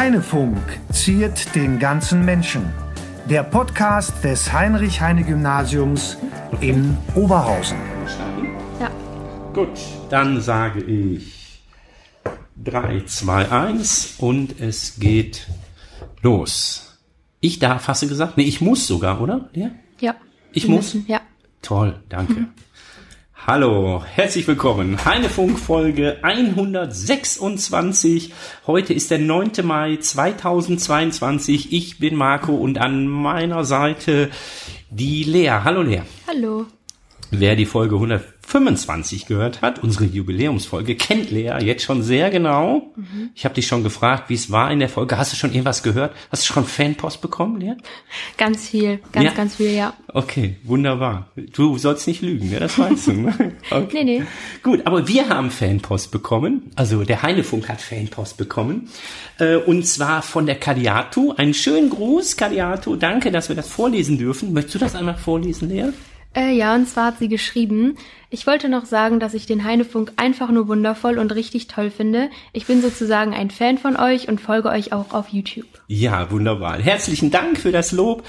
Heinefunk ziert den ganzen Menschen. Der Podcast des Heinrich-Heine-Gymnasiums in Oberhausen. Ja. Gut, dann sage ich 3, 2, 1 und es geht los. Ich darf, hast du gesagt? Nee, ich muss sogar, oder? Ja? Ja. Ich muss? müssen, Ja. Toll, danke. Hallo, herzlich willkommen. Heinefunk Folge 126. Heute ist der 9. Mai 2022. Ich bin Marco und an meiner Seite die Lea. Hallo Lea. Hallo. Wer die Folge 125 gehört hat, unsere Jubiläumsfolge, kennt Lea jetzt schon sehr genau. Ich habe dich schon gefragt, wie es war in der Folge. Hast du schon irgendwas gehört? Hast du schon Fanpost bekommen, Lea? Ganz viel. Ganz, Ja. ganz viel, ja. Okay, wunderbar. Du sollst nicht lügen, ja, das weißt du. Ne? Okay. Nee, nee. Gut, aber wir haben Fanpost bekommen. Also der Heinefunk hat Fanpost bekommen. Äh, und zwar von der Kadiatu. Einen schönen Gruß, Kadiatu. Danke, dass wir das vorlesen dürfen. Möchtest du das einmal vorlesen, Lea? Äh, ja, und zwar hat sie geschrieben, ich wollte noch sagen, dass ich den Heinefunk einfach nur wundervoll und richtig toll finde. Ich bin sozusagen ein Fan von euch und folge euch auch auf YouTube. Ja, wunderbar. Herzlichen Dank für das Lob.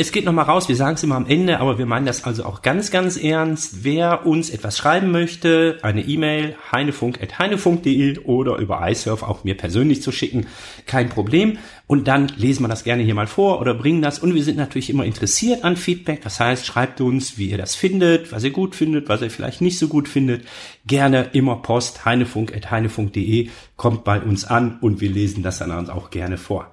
Es geht nochmal raus, wir sagen es immer am Ende, aber wir meinen das also auch ganz, ganz ernst. Wer uns etwas schreiben möchte, eine E-Mail heinefunk.heinefunk.de oder über iSurf auch mir persönlich zu schicken, kein Problem. Und dann lesen wir das gerne hier mal vor oder bringen das. Und wir sind natürlich immer interessiert an Feedback. Das heißt, schreibt uns, wie ihr das findet, was ihr gut findet, was ihr vielleicht nicht so gut findet. Gerne immer Post heinefunk.heinefunk.de kommt bei uns an und wir lesen das dann auch gerne vor.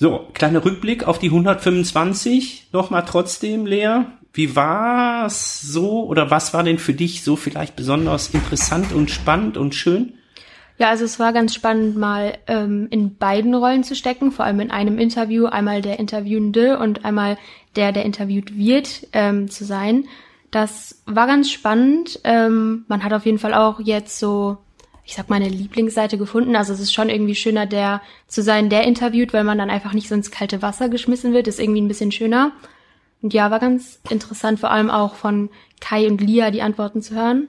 So, kleiner Rückblick auf die 125. Nochmal trotzdem, Lea. Wie war's so oder was war denn für dich so vielleicht besonders interessant und spannend und schön? Ja, also es war ganz spannend, mal ähm, in beiden Rollen zu stecken, vor allem in einem Interview, einmal der Interviewende und einmal der, der interviewt wird, ähm, zu sein. Das war ganz spannend. Ähm, man hat auf jeden Fall auch jetzt so, ich sag mal, eine Lieblingsseite gefunden. Also es ist schon irgendwie schöner, der zu sein, der interviewt, weil man dann einfach nicht so ins kalte Wasser geschmissen wird. Ist irgendwie ein bisschen schöner. Und ja, war ganz interessant, vor allem auch von Kai und Lia die Antworten zu hören.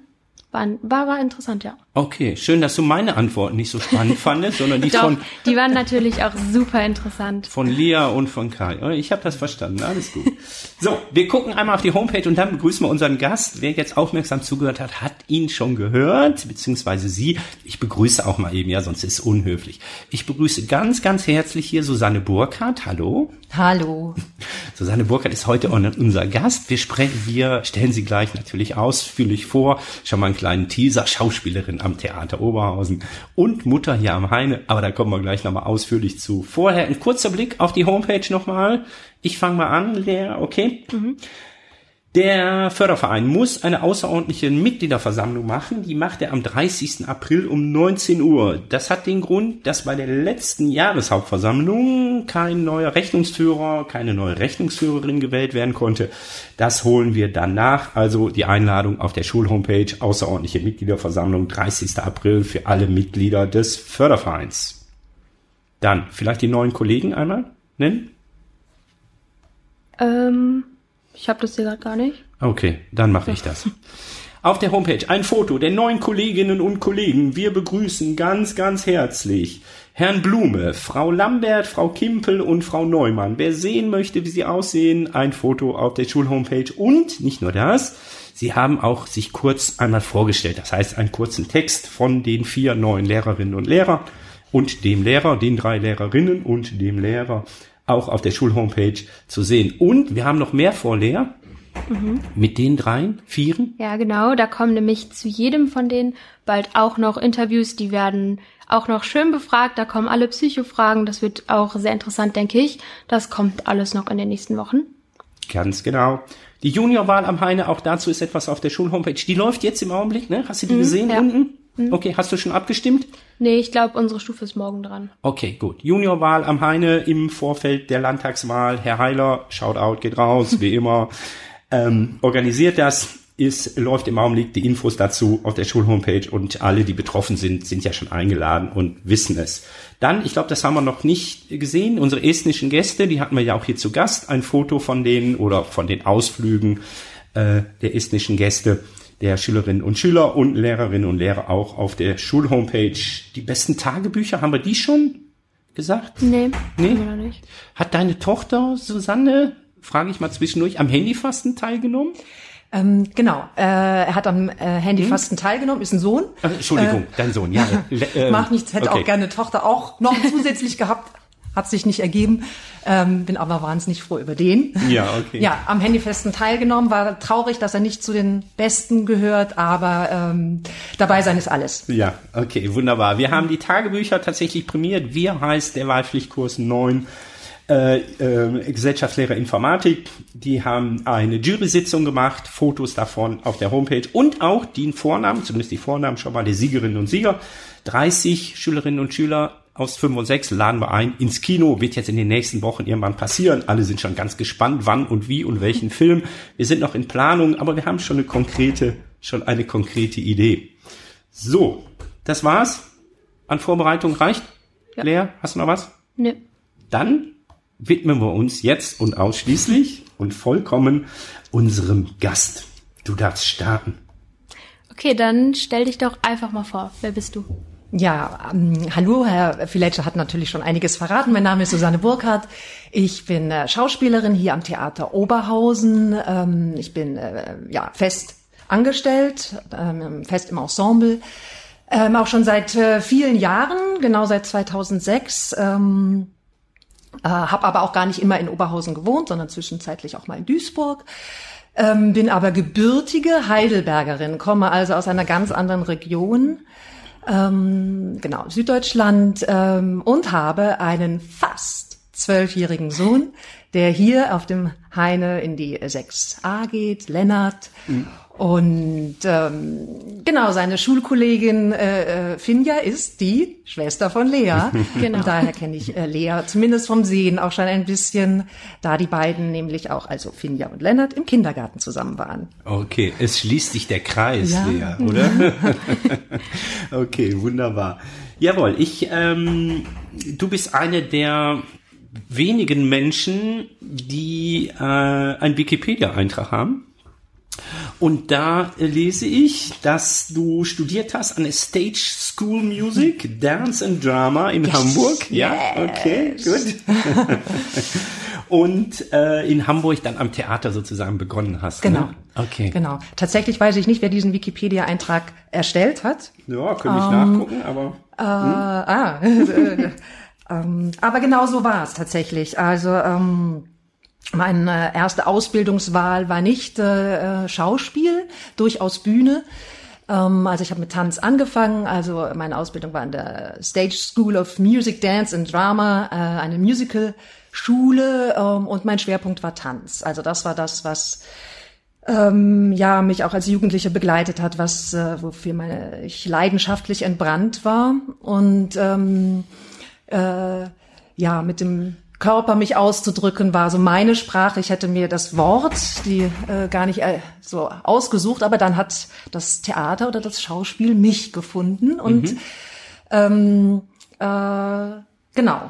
War, war, war interessant, ja. Okay, schön, dass du meine Antworten nicht so spannend fandest, sondern die Doch, von, die waren natürlich auch super interessant. von Lea und von Kai. Ich habe das verstanden, alles gut. So, wir gucken einmal auf die Homepage und dann begrüßen wir unseren Gast. Wer jetzt aufmerksam zugehört hat, hat ihn schon gehört, beziehungsweise sie. Ich begrüße auch mal eben, ja, sonst ist es unhöflich. Ich begrüße ganz, ganz herzlich hier Susanne Burkhardt. Hallo. Hallo. Susanne Burkhardt ist heute unser Gast. Wir sprechen, wir stellen sie gleich natürlich ausführlich vor. Schon mal einen kleinen Teaser. Schauspielerin am Theater Oberhausen und Mutter hier am Heine. Aber da kommen wir gleich nochmal ausführlich zu. Vorher ein kurzer Blick auf die Homepage nochmal. Ich fange mal an, Lea, okay? Der Förderverein muss eine außerordentliche Mitgliederversammlung machen. Die macht er am 30. April um 19 Uhr. Das hat den Grund, dass bei der letzten Jahreshauptversammlung kein neuer Rechnungsführer, keine neue Rechnungsführerin gewählt werden konnte. Das holen wir dann nach. Also die Einladung auf der Schulhomepage, außerordentliche Mitgliederversammlung, 30. April für alle Mitglieder des Fördervereins. Dann vielleicht die neuen Kollegen einmal nennen. Ähm, ich habe das hier gerade gar nicht. Okay, dann mache ich das. Auf der Homepage ein Foto der neuen Kolleginnen und Kollegen. Wir begrüßen ganz, ganz herzlich Herrn Blume, Frau Lambert, Frau Kimpel und Frau Neumann. Wer sehen möchte, wie sie aussehen, ein Foto auf der Schulhomepage. Und nicht nur das, sie haben auch sich kurz einmal vorgestellt. Das heißt, einen kurzen Text von den vier neuen Lehrerinnen und Lehrern und dem Lehrer, den drei Lehrerinnen und dem Lehrer auch auf der Schulhomepage zu sehen. Und wir haben noch mehr vor, Lea. Mit den dreien, vieren. Ja, genau. Da kommen nämlich zu jedem von denen bald auch noch Interviews. Die werden auch noch schön befragt. Da kommen alle Psychofragen. Das wird auch sehr interessant, denke ich. Das kommt alles noch in den nächsten Wochen. Ganz genau. Die Juniorwahl am Heine, auch dazu ist etwas auf der Schulhomepage. Die läuft jetzt im Augenblick, ne? Hast du die gesehen ja. unten? Okay, hast du schon abgestimmt? Nee, ich glaube, unsere Stufe ist morgen dran. Okay, gut. Juniorwahl am Heine im Vorfeld der Landtagswahl. Herr Heiler, Shoutout geht raus, wie immer. Ähm, organisiert das. Ist, läuft im Augenblick die Infos dazu auf der Schulhomepage und alle, die betroffen sind, sind ja schon eingeladen und wissen es. Dann, ich glaube, das haben wir noch nicht gesehen, unsere estnischen Gäste, die hatten wir ja auch hier zu Gast, ein Foto von denen oder von den Ausflügen äh, der estnischen Gäste der Schülerinnen und Schüler und Lehrerinnen und Lehrer auch auf der Schulhomepage. Die besten Tagebücher, haben wir die schon? gesagt? Nee, Nee? haben wir noch nicht. Hat deine Tochter Susanne, frage ich mal zwischendurch, am Handyfasten teilgenommen? Ähm, genau, äh, er hat am äh, Handyfasten teilgenommen, ist ein Sohn. Ach, Entschuldigung, dein Sohn, ja. ähm, Macht nichts, hätte okay. auch gerne eine Tochter auch noch zusätzlich gehabt. Hat sich nicht ergeben. Ähm, bin aber wahnsinnig froh über den. Ja, okay. Ja, am Handyfesten teilgenommen. War traurig, dass er nicht zu den Besten gehört, aber ähm, dabei sein ist alles. Ja, okay, wunderbar. Wir haben die Tagebücher tatsächlich prämiert. Wir heißt der Wahlpflichtkurs 9 äh, äh, Gesellschaftslehrer Informatik. Die haben eine Jury-Sitzung gemacht, Fotos davon auf der Homepage und auch die Vornamen, zumindest die Vornamen schon mal der Siegerinnen und Sieger. 30 Schülerinnen und Schüler aus 5 und 6 laden wir ein ins Kino. Wird jetzt in den nächsten Wochen irgendwann passieren. Alle sind schon ganz gespannt, wann und wie und welchen Film. Wir sind noch in Planung, aber wir haben schon eine konkrete, schon eine konkrete Idee. So, das war's. An Vorbereitung reicht. Ja. Lea, hast du noch was? Nee. Dann widmen wir uns jetzt und ausschließlich und vollkommen unserem Gast. Du darfst starten. Okay, dann stell dich doch einfach mal vor. Wer bist du? Ja, ähm, hallo, Herr Filetscher hat natürlich schon einiges verraten. Mein Name ist Susanne Burkhardt. Ich bin äh, Schauspielerin hier am Theater Oberhausen. Ähm, ich bin äh, ja fest angestellt, ähm, fest im Ensemble. Ähm, auch schon seit äh, vielen Jahren, genau seit 2006. Ähm, äh, habe aber auch gar nicht immer in Oberhausen gewohnt, sondern zwischenzeitlich auch mal in Duisburg. Ähm, bin aber gebürtige Heidelbergerin, komme also aus einer ganz anderen Region, ähm, genau, Süddeutschland, ähm, und habe einen fast zwölfjährigen Sohn, der hier auf dem Heine in die 6a geht, Lennart. Und ähm, genau, seine Schulkollegin äh, äh, Finja ist die Schwester von Lea. Genau. Und daher kenne ich äh, Lea zumindest vom Sehen auch schon ein bisschen, da die beiden nämlich auch, also Finja und Lennart, im Kindergarten zusammen waren. Okay, es schließt sich der Kreis, Ja. Lea, oder? okay, wunderbar. Jawohl, ich, ähm, du bist eine der wenigen Menschen, die äh, einen Wikipedia-Eintrag haben. Und da äh, lese ich, dass du studiert hast an der Stage School Music, Dance and Drama in Hamburg. Ja, okay, gut. Und äh, in Hamburg dann am Theater sozusagen begonnen hast. Genau. Ne? Okay. Genau. Tatsächlich weiß ich nicht, wer diesen Wikipedia-Eintrag erstellt hat. Ja, könnte ich nachgucken, aber. Äh, ah, äh, ähm, aber genau so war es tatsächlich. Also ähm, meine erste Ausbildungswahl war nicht äh, Schauspiel, durchaus Bühne. Ähm, also ich habe mit Tanz angefangen. Also meine Ausbildung war an der Stage School of Music, Dance and Drama, äh, eine Musical-Schule ähm, und mein Schwerpunkt war Tanz. Also das war das, was ähm, ja mich auch als Jugendliche begleitet hat, was äh, wofür meine ich leidenschaftlich entbrannt war und ähm, äh, ja mit dem Körper mich auszudrücken war so meine Sprache. Ich hätte mir das Wort, die äh, gar nicht äh, so ausgesucht, aber dann hat das Theater oder das Schauspiel mich gefunden und ähm, äh, genau.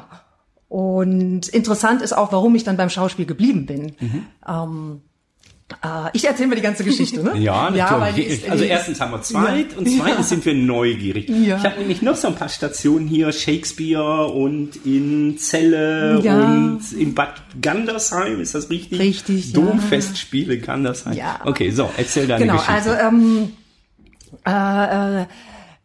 Und interessant ist auch, warum ich dann beim Schauspiel geblieben bin. Ähm, äh, ich erzähle mir die ganze Geschichte, ne? Ja, natürlich. ist, also erstens haben wir Zweit Ja. und zweitens sind wir neugierig. Ja. Ich habe nämlich noch so ein paar Stationen hier, Shakespeare und in Celle Ja. und in Bad Gandersheim, ist das richtig? Richtig, ja. Domfestspiele Gandersheim. Ja. Okay, so, erzähl deine Genau, Geschichte. also ähm, äh, äh,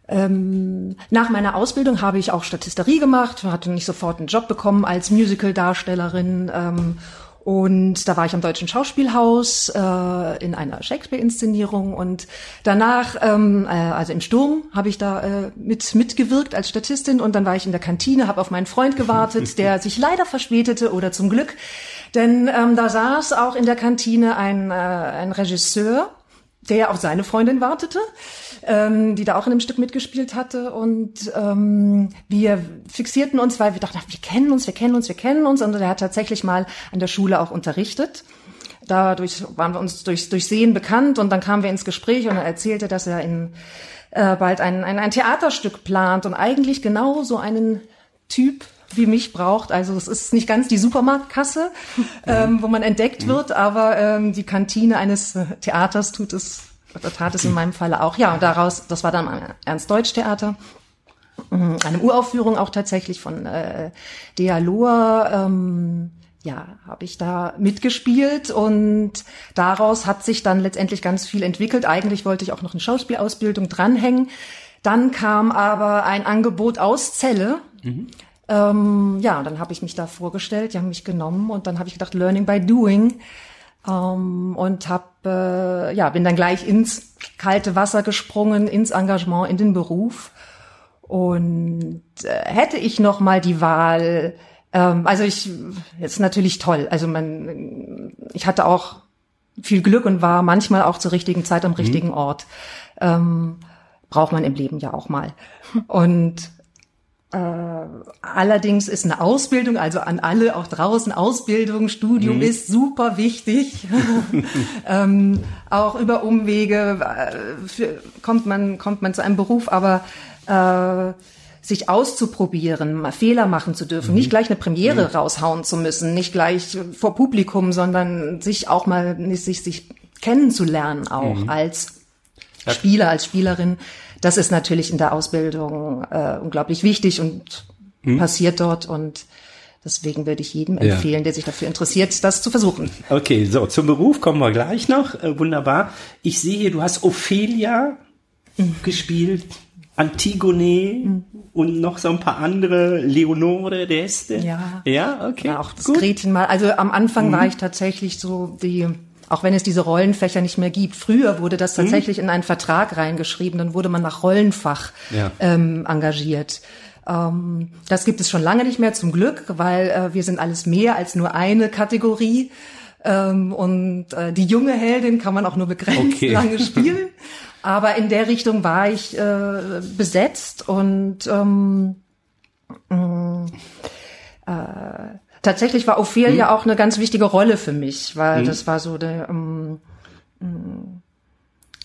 ähm, nach meiner Ausbildung habe ich auch Statisterie gemacht, hatte nicht sofort einen Job bekommen als Musical-Darstellerin. Ähm, und da war ich am Deutschen Schauspielhaus äh, in einer Shakespeare-Inszenierung. Und danach, ähm, äh, also im Sturm, habe ich da äh, mit mitgewirkt als Statistin. Und dann war ich in der Kantine, habe auf meinen Freund gewartet, der sich leider verspätete oder zum Glück, denn ähm, da saß auch in der Kantine ein, äh, ein Regisseur, der auf seine Freundin wartete, ähm, die da auch in dem Stück mitgespielt hatte. Und ähm, wir fixierten uns, weil wir dachten, ach, wir kennen uns, wir kennen uns, wir kennen uns. Und er hat tatsächlich mal an der Schule auch unterrichtet. Dadurch waren wir uns durch, durch Sehen bekannt und dann kamen wir ins Gespräch und er erzählte, dass er in äh, bald ein, ein, ein Theaterstück plant und eigentlich genau so einen Typ wie mich braucht. Also es ist nicht ganz die Supermarktkasse, ähm, wo man entdeckt wird, aber ähm, die Kantine eines äh, Theaters tut es, oder tat es in meinem Falle auch. Ja, und daraus, das war dann ein Ernst-Deutsch-Theater. eine Uraufführung auch tatsächlich von äh, Dialor. Ähm, ja, habe ich da mitgespielt und daraus hat sich dann letztendlich ganz viel entwickelt. Eigentlich wollte ich auch noch eine Schauspielausbildung dranhängen. Dann kam aber ein Angebot aus Celle. Mhm. Ähm, ja, dann habe ich mich da vorgestellt, die haben mich genommen und dann habe ich gedacht, Learning by Doing. Ähm, und hab, äh, ja, bin dann gleich ins kalte Wasser gesprungen, ins Engagement, in den Beruf. Und äh, hätte ich noch mal die Wahl, ähm, also ich, jetzt natürlich toll. Also man, ich hatte auch viel Glück und war manchmal auch zur richtigen Zeit am mhm. richtigen Ort. Ähm, braucht man im Leben ja auch mal. Und allerdings ist eine Ausbildung, also an alle auch draußen, Ausbildung, Studium mhm. ist super wichtig. ähm, auch über Umwege äh, für, kommt man kommt man zu einem Beruf, aber äh, sich auszuprobieren, mal Fehler machen zu dürfen, mhm. nicht gleich eine Premiere mhm. raushauen zu müssen, nicht gleich vor Publikum, sondern sich auch mal sich sich kennenzulernen auch mhm. als Spieler, als Spielerin. Das ist natürlich in der Ausbildung äh, unglaublich wichtig und mhm. passiert dort und Deswegen würde ich jedem empfehlen, ja. der sich dafür interessiert, das zu versuchen. Okay, so, zum Beruf kommen wir gleich noch. Äh, wunderbar. Ich sehe du hast Ophelia mhm. gespielt. Antigone mhm. und noch so ein paar andere, Leonore d'Este. Ja. Ja, okay. Ja, auch das Gut. Gretchen mal. Also am Anfang mhm. war ich tatsächlich so die, auch wenn es diese Rollenfächer nicht mehr gibt. Früher wurde das mhm. tatsächlich in einen Vertrag reingeschrieben, dann wurde man nach Rollenfach ja. ähm, engagiert. Ähm, das gibt es schon lange nicht mehr, zum Glück, weil äh, wir sind alles mehr als nur eine Kategorie. Ähm, und äh, die junge Heldin kann man auch nur begrenzt okay. lange spielen. Aber in der Richtung war ich äh, besetzt und ähm, äh, tatsächlich war Ophelia hm. auch eine ganz wichtige Rolle für mich, weil hm. das war so der ähm,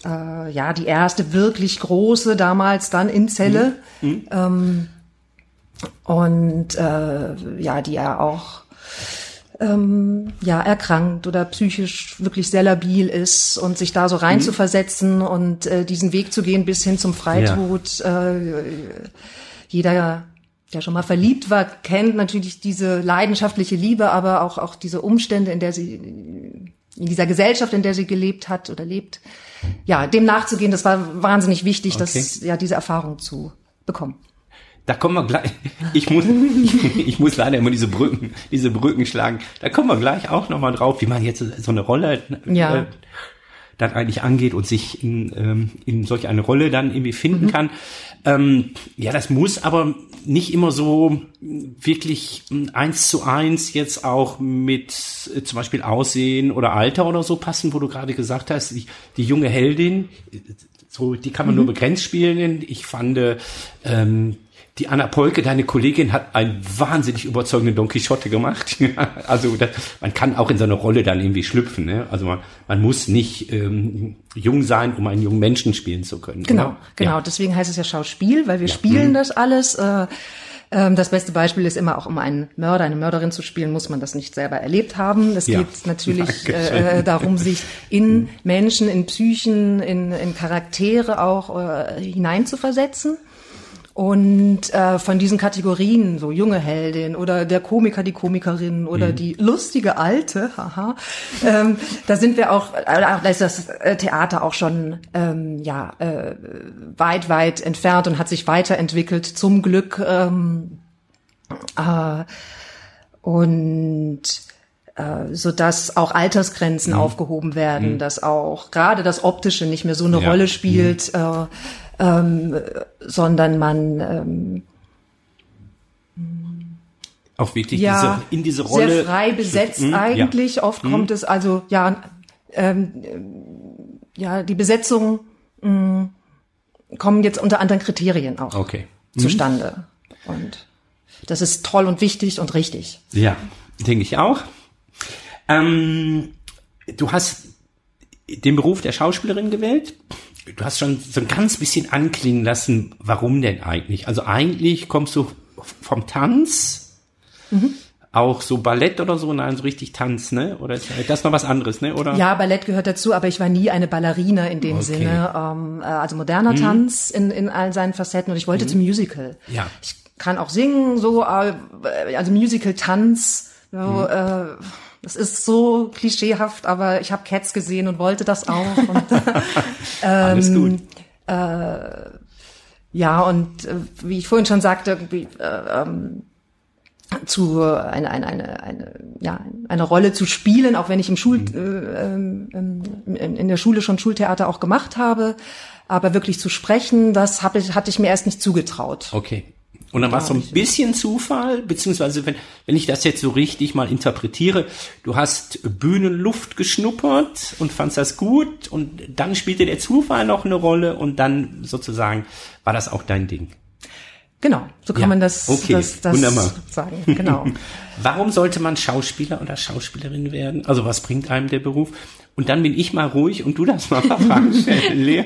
äh, ja die erste wirklich große damals dann in Zelle hm. hm. ähm, und äh, ja die ja auch ähm, ja erkrankt oder psychisch wirklich sehr labil ist und sich da so rein mhm. zu versetzen und äh, diesen Weg zu gehen bis hin zum Freitod. Ja. Äh, jeder, der schon mal verliebt war, kennt natürlich diese leidenschaftliche Liebe, aber auch auch diese Umstände, in der sie in dieser Gesellschaft, in der sie gelebt hat oder lebt. Ja, dem nachzugehen, das war wahnsinnig wichtig, okay. das ja diese Erfahrung zu bekommen. Da kommen wir gleich. Ich muss, ich, ich, muss leider immer diese Brücken, diese Brücken schlagen. Da kommen wir gleich auch nochmal drauf, wie man jetzt so eine Rolle ja. äh, dann eigentlich angeht und sich in, ähm, in solch eine Rolle dann irgendwie finden mhm. kann. Ähm, ja, das muss aber nicht immer so wirklich eins zu eins jetzt auch mit äh, zum Beispiel Aussehen oder Alter oder so passen, wo du gerade gesagt hast, die, die junge Heldin, so die kann man mhm. nur begrenzt spielen. Ich fand ähm, die Anna Polke, deine Kollegin, hat einen wahnsinnig überzeugenden Don Quixote gemacht. also das, man kann auch in so eine Rolle dann irgendwie schlüpfen. Ne? Also man, man muss nicht ähm, jung sein, um einen jungen Menschen spielen zu können. Genau, oder? genau. Ja. Deswegen heißt es ja Schauspiel, weil wir ja. spielen mhm. das alles. Äh, ähm, das beste Beispiel ist immer auch, um einen Mörder, eine Mörderin zu spielen, muss man das nicht selber erlebt haben. Es ja. geht natürlich äh, darum, sich in mhm. Menschen, in Psychen, in, in Charaktere auch äh, hineinzuversetzen. Und äh, von diesen Kategorien, so junge Heldin oder der Komiker, die Komikerin oder mhm. die lustige Alte, haha, ähm, da sind wir auch, äh, da ist das äh, Theater auch schon ähm, ja äh, weit, weit entfernt und hat sich weiterentwickelt, zum Glück. Ähm, äh, und äh, so dass auch Altersgrenzen mhm. aufgehoben werden, mhm. dass auch gerade das Optische nicht mehr so eine ja. Rolle spielt. Mhm. Äh, ähm, sondern man ähm, auch wirklich ja, diese, in diese Rolle sehr frei besetzt mhm, eigentlich. Ja. Oft mhm. kommt es also ja ähm, ja die Besetzung mh, mm, kommen jetzt unter anderen Kriterien auch okay. mhm. zustande und das ist toll und wichtig und richtig. Ja, denke ich auch. Ähm, du hast den Beruf der Schauspielerin gewählt du hast schon so ein ganz bisschen anklingen lassen, warum denn eigentlich? Also eigentlich kommst du vom Tanz, mhm. auch so Ballett oder so, nein, so richtig Tanz, ne? Oder ist das noch was anderes, ne? Oder? Ja, Ballett gehört dazu, aber ich war nie eine Ballerina in dem Okay. Sinne. Ähm, äh, also moderner Tanz in, in all seinen Facetten und ich wollte zum Musical. Ja. Ich kann auch singen, so, äh, also Musical-Tanz, so, äh, das ist so klischeehaft, aber ich habe Cats gesehen und wollte das auch. Und, Alles gut. Ja, und äh, wie ich vorhin schon sagte, irgendwie, äh, ähm, zu äh, eine, eine, eine, eine, ja, eine Rolle zu spielen, auch wenn ich im Schul, Mhm. äh, ähm, ähm, in, in der Schule schon Schultheater auch gemacht habe, aber wirklich zu sprechen, das hab ich, hatte ich mir erst nicht zugetraut. Okay. Und dann war es so ein bisschen Zufall, beziehungsweise wenn, wenn ich das jetzt so richtig mal interpretiere, du hast Bühnenluft geschnuppert und fandst das gut und dann spielte der Zufall noch eine Rolle und dann sozusagen war das auch dein Ding. Genau, so kann Ja, man das, okay, das, das wunderbar. sagen. Genau. Warum sollte man Schauspieler oder Schauspielerin werden? Also was bringt einem der Beruf? Und dann bin ich mal ruhig und du das mal Fragen stellen, Lea.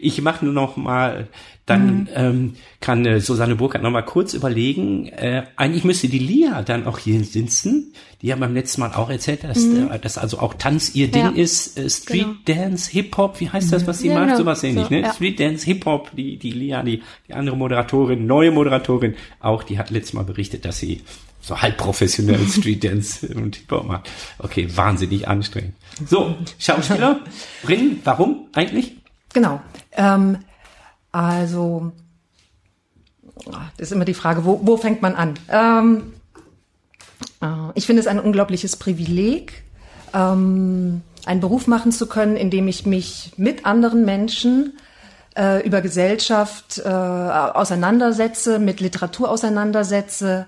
Ich mache nur noch mal, dann ähm, kann äh, Susanne Burkhardt noch mal kurz überlegen. Äh, eigentlich müsste die Lia dann auch hier sitzen. Die haben beim letzten Mal auch erzählt, dass, äh, dass also auch Tanz ihr Ding Ja. ist. Äh, Street Dance, Hip Hop, wie heißt das, was sie Ja, macht? genau. Sowas ähnlich, So, ne? ja. Street Dance, Hip Hop, die, die Lia, die, die andere Moderatorin, neue Moderatorin, auch die hat letztes Mal berichtet, dass sie so halb professionell Street Dance und Hip Hop macht. Okay, wahnsinnig anstrengend. So, Schauspielerin, warum eigentlich? Genau. Ähm, also, das ist immer die Frage, wo, wo fängt man an? Ähm, äh, ich finde es ein unglaubliches Privileg, ähm, einen Beruf machen zu können, in dem ich mich mit anderen Menschen äh, über Gesellschaft äh, auseinandersetze, mit Literatur auseinandersetze,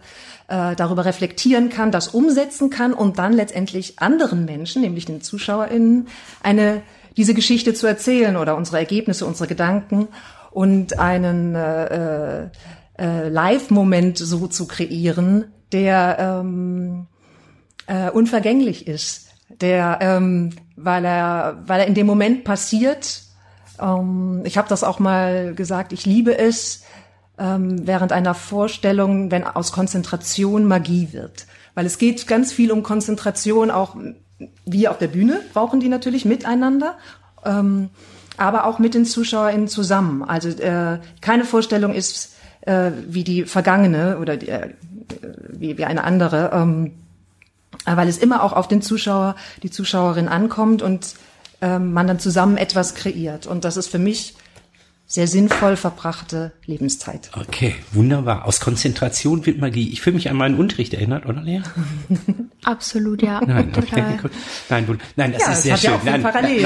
äh, darüber reflektieren kann, das umsetzen kann und dann letztendlich anderen Menschen, nämlich den ZuschauerInnen, eine diese Geschichte zu erzählen oder unsere Ergebnisse, unsere Gedanken und einen äh, äh, äh, Live-Moment so zu kreieren, der ähm, äh, unvergänglich ist, der, ähm, weil er, weil er in dem Moment passiert. Ähm, ich habe das auch mal gesagt. Ich liebe es ähm, während einer Vorstellung, wenn aus Konzentration Magie wird, weil es geht ganz viel um Konzentration. Auch wir auf der Bühne brauchen die natürlich miteinander. Ähm, aber auch mit den ZuschauerInnen zusammen. Also äh, keine Vorstellung ist äh, wie die vergangene oder die, äh, wie, wie eine andere, ähm, weil es immer auch auf den Zuschauer, die Zuschauerin ankommt und ähm, man dann zusammen etwas kreiert. Und das ist für mich sehr sinnvoll verbrachte Lebenszeit. Okay, wunderbar. Aus Konzentration wird Magie. Ich fühle mich an meinen Unterricht erinnert, oder Lea? Absolut, ja. Nein, okay, gut. Nein, nein, das Ja, ist sehr hat ja schön. auch viel nein, Parallelen.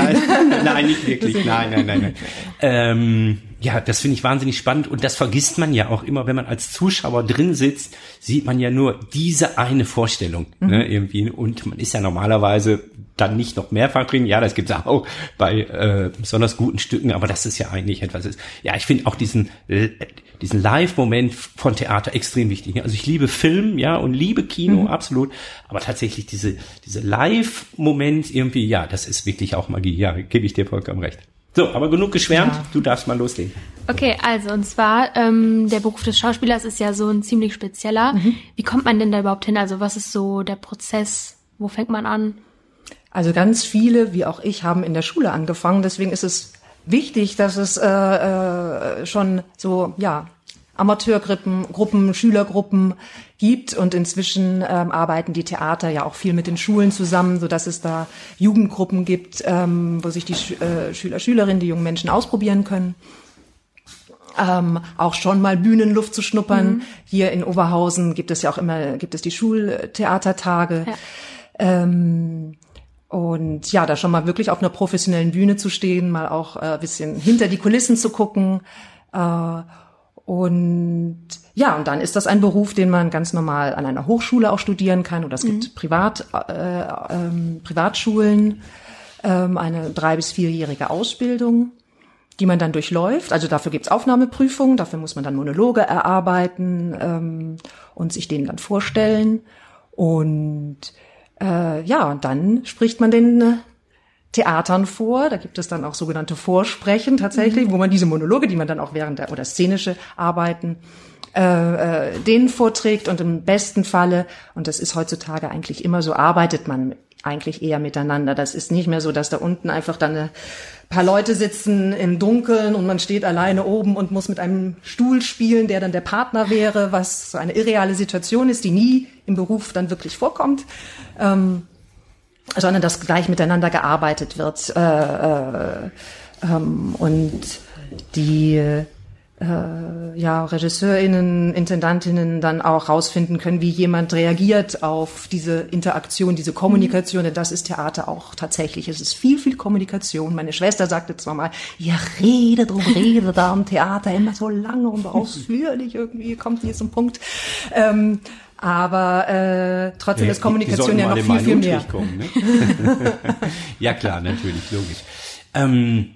nein, nein, nicht wirklich. Nein, nein, nein, nein. Ähm, ja, das finde ich wahnsinnig spannend und das vergisst man ja auch immer, wenn man als Zuschauer drin sitzt, sieht man ja nur diese eine Vorstellung ne, irgendwie und man ist ja normalerweise dann nicht noch mehrfach drin. Ja, das gibt's auch bei äh, besonders guten Stücken, aber das ist ja eigentlich etwas. Ist, ja, ich finde auch diesen äh, diesen Live-Moment von Theater extrem wichtig. Also ich liebe Film, ja, und liebe Kino, absolut. Aber tatsächlich diese, diese Live-Moment irgendwie, ja, das ist wirklich auch Magie. Ja, gebe ich dir vollkommen recht. So, aber genug geschwärmt. Ja. Du darfst mal loslegen. Okay, also und zwar ähm, der Beruf des Schauspielers ist ja so ein ziemlich spezieller. Wie kommt man denn da überhaupt hin? Also was ist so der Prozess? Wo fängt man an? Also ganz viele, wie auch ich, haben in der Schule angefangen. Deswegen ist es wichtig, dass es äh, äh, schon so ja Amateurgruppen, Gruppen, Schülergruppen gibt und inzwischen ähm, arbeiten die Theater ja auch viel mit den Schulen zusammen, so dass es da Jugendgruppen gibt, ähm, wo sich die Schü äh, Schüler, Schülerinnen, die jungen Menschen ausprobieren können. Ähm, auch schon mal Bühnenluft zu schnuppern. Hier in Oberhausen gibt es ja auch immer, gibt es die Schultheatertage. Ja. Ähm, und ja, da schon mal wirklich auf einer professionellen Bühne zu stehen, mal auch äh, bisschen hinter die Kulissen zu gucken. Äh, und ja, und dann ist das ein Beruf, den man ganz normal an einer Hochschule auch studieren kann. Oder es gibt Privat, äh, ähm, Privatschulen, ähm, eine drei- bis vierjährige Ausbildung, die man dann durchläuft. Also dafür gibt's Aufnahmeprüfungen, dafür muss man dann Monologe erarbeiten ähm, und sich denen dann vorstellen. Und äh, ja, und dann spricht man den äh, Theatern vor. Da gibt es dann auch sogenannte Vorsprechen tatsächlich, wo man diese Monologe, die man dann auch während der oder szenische Arbeiten, äh, äh, den vorträgt und im besten Falle, und das ist heutzutage eigentlich immer so, arbeitet man eigentlich eher miteinander. Das ist nicht mehr so, dass da unten einfach dann eine paar Leute sitzen im Dunkeln und man steht alleine oben und muss mit einem Stuhl spielen, der dann der Partner wäre, was so eine irreale Situation ist, die nie im Beruf dann wirklich vorkommt, ähm, sondern dass gleich miteinander gearbeitet wird. Äh, äh, ähm, und die äh, ja, RegisseurInnen, Intendantinnen dann auch rausfinden können, wie jemand reagiert auf diese Interaktion, diese Kommunikation. Denn das ist Theater auch tatsächlich. Es ist viel, viel Kommunikation. Meine Schwester sagte zwar mal, ja, rede drum, rede da am Theater immer so lange und ausführlich irgendwie, kommt nie zum Punkt. Ähm, aber äh, trotzdem ja, ist Kommunikation ja noch viel, viel mehr. Kommen, ne? ja klar, natürlich, logisch. Ähm,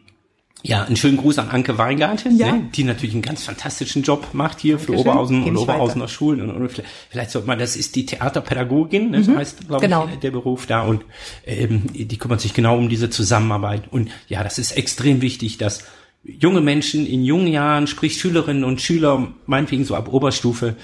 ja, einen schönen Gruß an Anke Weingarten, ja. ne, die natürlich einen ganz fantastischen Job macht hier Dankeschön. für Oberhausen und Oberhausener Schulen. Und, und, vielleicht sollte man, das ist die Theaterpädagogin, ne, mhm. das heißt, glaube genau. ich, der Beruf da. Und ähm, die kümmert sich genau um diese Zusammenarbeit. Und ja, das ist extrem wichtig, dass junge Menschen in jungen Jahren, sprich Schülerinnen und Schüler, meinetwegen so ab Oberstufe,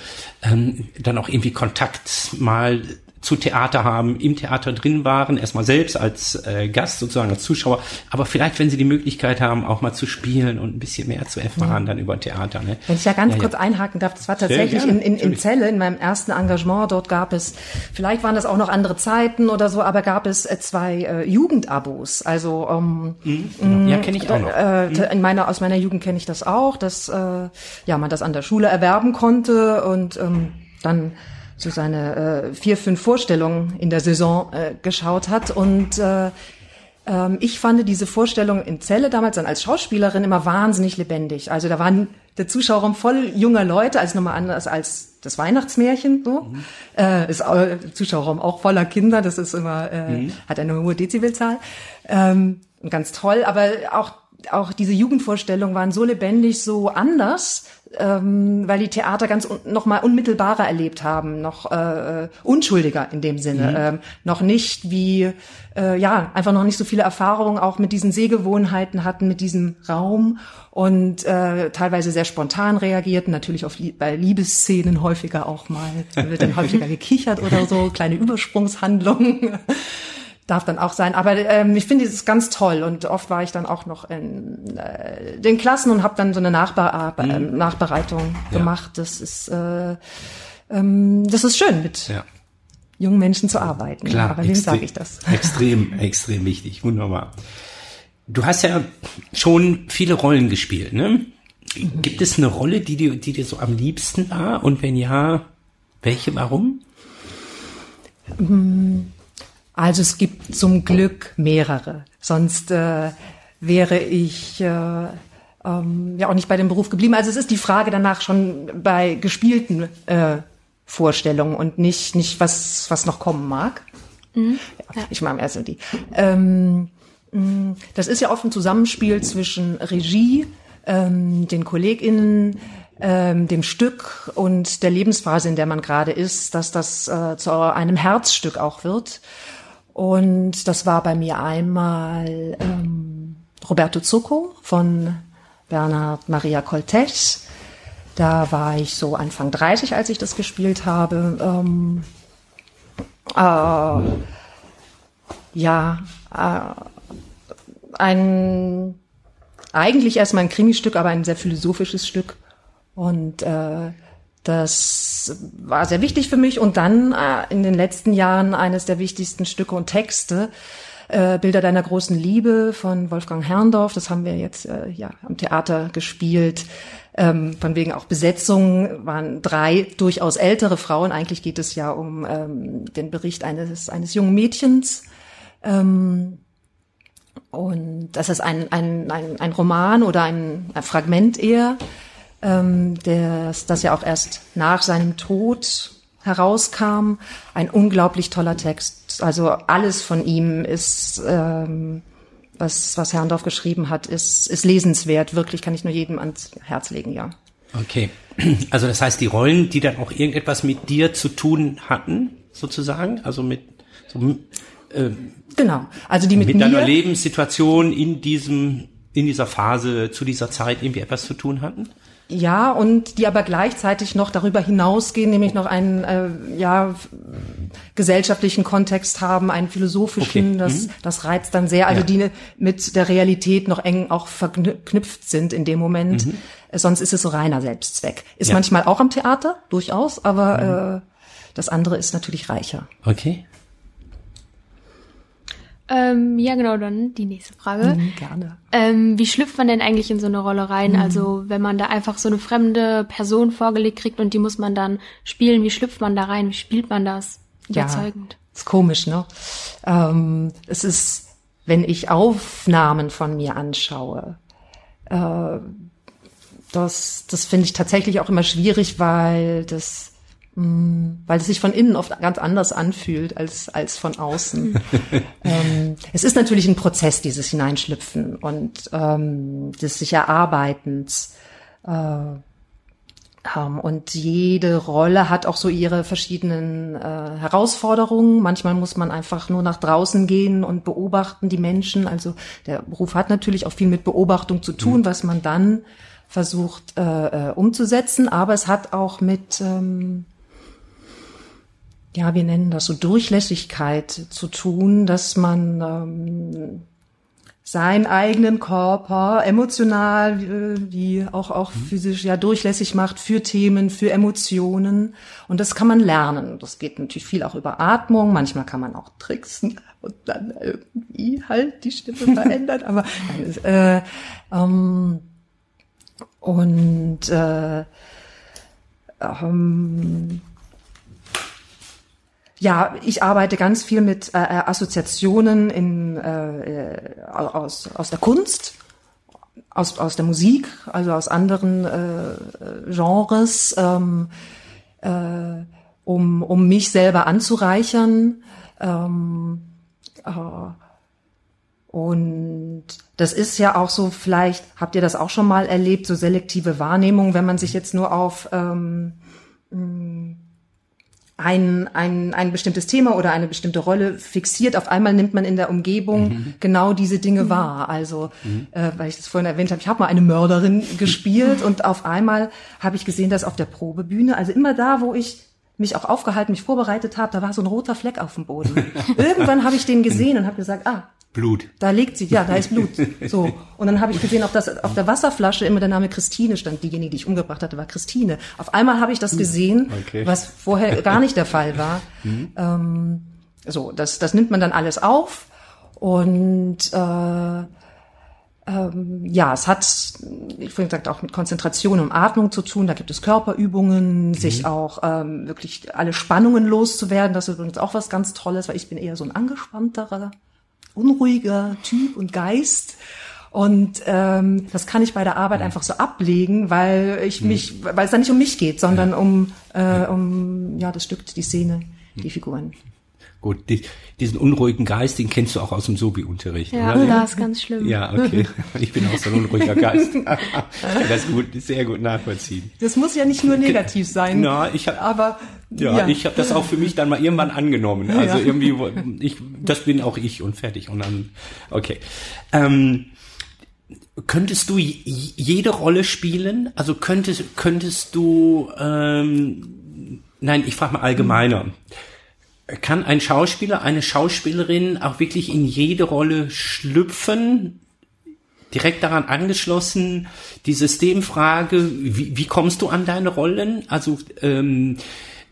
ähm, dann auch irgendwie Kontakt mal zu Theater haben, im Theater drin waren, erstmal selbst als äh, Gast sozusagen als Zuschauer, aber vielleicht, wenn sie die Möglichkeit haben, auch mal zu spielen und ein bisschen mehr zu erfahren ja. dann über Theater. Ne? Wenn ich da ganz ja, kurz ja. einhaken darf, das war tatsächlich in, in, in Celle, in meinem ersten Engagement, dort gab es, vielleicht waren das auch noch andere Zeiten oder so, aber gab es äh, zwei äh, Jugendabos. Also ähm, mhm, genau. ja, kenne ich auch noch. Äh, mhm. in meiner, aus meiner Jugend kenne ich das auch, dass äh, ja man das an der Schule erwerben konnte und ähm, dann so seine äh, vier, fünf Vorstellungen in der Saison äh, geschaut hat. Und äh, ähm, ich fand diese Vorstellung in Celle damals dann als Schauspielerin immer wahnsinnig lebendig. Also da waren der Zuschauerraum voll junger Leute, also nochmal anders als das Weihnachtsmärchen. So mhm. äh, ist äh, Zuschauerraum auch voller Kinder. Das ist immer äh, mhm. hat eine hohe Dezibelzahl. Ähm, ganz toll, aber auch auch diese Jugendvorstellungen waren so lebendig, so anders, ähm, weil die Theater ganz un noch mal unmittelbarer erlebt haben, noch äh, unschuldiger in dem Sinne, mhm. ähm, noch nicht wie äh, ja einfach noch nicht so viele Erfahrungen auch mit diesen Sehgewohnheiten hatten, mit diesem Raum und äh, teilweise sehr spontan reagierten, natürlich auf bei Liebesszenen häufiger auch mal, wird dann häufiger gekichert oder so, kleine Übersprungshandlungen darf dann auch sein. Aber ähm, ich finde es ganz toll und oft war ich dann auch noch in äh, den Klassen und habe dann so eine Nachbe äh, mhm. Nachbereitung ja. gemacht. Das ist äh, ähm, das ist schön mit ja. jungen Menschen zu arbeiten. Klar, aber wem sage ich das? Extrem, extrem wichtig, wunderbar. Du hast ja schon viele Rollen gespielt, ne? Mhm. Gibt es eine Rolle, die dir, die dir so am liebsten war? Und wenn ja, welche, warum? Mhm. Also es gibt zum Glück mehrere. Sonst äh, wäre ich äh, ähm, ja auch nicht bei dem Beruf geblieben. Also es ist die Frage danach schon bei gespielten äh, Vorstellungen und nicht nicht was was noch kommen mag. Mhm. Ja, ich mache also die. Ähm, das ist ja oft ein Zusammenspiel zwischen Regie, ähm, den KollegInnen, ähm, dem Stück und der Lebensphase, in der man gerade ist, dass das äh, zu einem Herzstück auch wird. Und das war bei mir einmal ähm, Roberto Zucco von Bernhard Maria Coltes. Da war ich so Anfang 30, als ich das gespielt habe. Ähm, äh, ja, äh, ein eigentlich erstmal ein Krimi-Stück, aber ein sehr philosophisches Stück. Und äh, das war sehr wichtig für mich und dann äh, in den letzten Jahren eines der wichtigsten Stücke und Texte, äh, Bilder deiner großen Liebe von Wolfgang Herrndorf. Das haben wir jetzt äh, ja am Theater gespielt. Ähm, von wegen auch Besetzung waren drei durchaus ältere Frauen. Eigentlich geht es ja um ähm, den Bericht eines eines jungen Mädchens. Ähm, und das ist ein, ein, ein, ein Roman oder ein, ein Fragment eher ähm, das, das ja auch erst nach seinem Tod herauskam. Ein unglaublich toller Text. Also alles von ihm ist, ähm, was, was Herrndorf geschrieben hat, ist, ist lesenswert. Wirklich kann ich nur jedem ans Herz legen, ja. Okay. Also das heißt, die Rollen, die dann auch irgendetwas mit dir zu tun hatten, sozusagen, also mit so, äh, genau, also die mit, mit deiner Lebenssituation in diesem in dieser Phase zu dieser Zeit irgendwie etwas zu tun hatten? Ja, und die aber gleichzeitig noch darüber hinausgehen, nämlich noch einen äh, ja, gesellschaftlichen Kontext haben, einen philosophischen, Okay. das, das reizt dann sehr, also Ja. die mit der Realität noch eng auch verknüpft sind in dem Moment. Äh, Sonst ist es so reiner Selbstzweck. Ist Ja. manchmal auch am Theater, durchaus, aber äh, das andere ist natürlich reicher. Okay. Ähm, ja, genau, dann die nächste Frage. Gerne. Ähm, wie schlüpft man denn eigentlich in so eine Rolle rein? Also, wenn man da einfach so eine fremde Person vorgelegt kriegt und die muss man dann spielen, wie schlüpft man da rein? Wie spielt man das? Ja. Überzeugend. Ist komisch, ne? Ähm, es ist, wenn ich Aufnahmen von mir anschaue, äh, das, das finde ich tatsächlich auch immer schwierig, weil das, weil es sich von innen oft ganz anders anfühlt als, als von außen. ähm, es ist natürlich ein Prozess, dieses Hineinschlüpfen und ähm, des sich Erarbeitens. Äh, ähm, und jede Rolle hat auch so ihre verschiedenen äh, Herausforderungen. Manchmal muss man einfach nur nach draußen gehen und beobachten die Menschen. Also der Beruf hat natürlich auch viel mit Beobachtung zu tun, was man dann versucht äh, äh, umzusetzen. Aber es hat auch mit, ähm, ja, wir nennen das so Durchlässigkeit zu tun, dass man ähm, seinen eigenen Körper emotional äh, wie auch auch physisch ja durchlässig macht für Themen, für Emotionen. Und das kann man lernen. Das geht natürlich viel auch über Atmung, manchmal kann man auch tricksen und dann irgendwie halt die Stimme verändern, aber äh, ähm, und äh, ähm, ja, ich arbeite ganz viel mit äh, äh, Assoziationen in, äh, äh, aus, aus der Kunst, aus, aus der Musik, also aus anderen äh, Genres, ähm, äh, um, um mich selber anzureichern. Ähm, äh, und das ist ja auch so, vielleicht habt ihr das auch schon mal erlebt, so selektive Wahrnehmung, wenn man sich jetzt nur auf ähm, ein, ein, ein bestimmtes Thema oder eine bestimmte Rolle fixiert. Auf einmal nimmt man in der Umgebung genau diese Dinge wahr. Also, äh, weil ich das vorhin erwähnt habe, ich habe mal eine Mörderin gespielt und auf einmal habe ich gesehen, dass auf der Probebühne, also immer da, wo ich mich auch aufgehalten, mich vorbereitet habe, da war so ein roter Fleck auf dem Boden. Irgendwann habe ich den gesehen und habe gesagt, ah, Blut. da liegt sie, ja, da ist Blut. So. Und dann habe ich gesehen, auf, das, auf der Wasserflasche immer der Name Christine stand. Diejenige, die ich umgebracht hatte, war Christine. Auf einmal habe ich das gesehen, Okay. was vorher gar nicht der Fall war. Ähm, so, das, das nimmt man dann alles auf. Und äh, ähm, ja, es hat, ich vorhin gesagt, auch mit Konzentration und Atmung zu tun. Da gibt es Körperübungen, sich auch ähm, wirklich alle Spannungen loszuwerden. Das ist übrigens auch was ganz Tolles, weil ich bin eher so ein angespannterer, unruhiger Typ und Geist. Und ähm, das kann ich bei der Arbeit einfach so ablegen, weil ich mich, weil es da nicht um mich geht, sondern um, äh, um ja das Stück, die Szene, die Figuren. Gut, die, diesen unruhigen Geist, den kennst du auch aus dem Sobi-Unterricht, Ja, oder? das ist ganz schlimm. Ja, okay. Ich bin auch so ein unruhiger Geist. Ich kann das gut, sehr gut nachvollziehen. Das muss ja nicht nur negativ sein. Na, ich hab- aber Ja, ich habe das auch für mich dann mal irgendwann angenommen. Also Ja. irgendwie, ich, das bin auch ich und fertig. Und dann, okay. Ähm, könntest du jede Rolle spielen? Also könntest, könntest du, ähm, nein, ich frage mal allgemeiner. Kann ein Schauspieler, eine Schauspielerin auch wirklich in jede Rolle schlüpfen? Direkt daran angeschlossen, die Systemfrage, wie, wie kommst du an deine Rollen? Also ähm,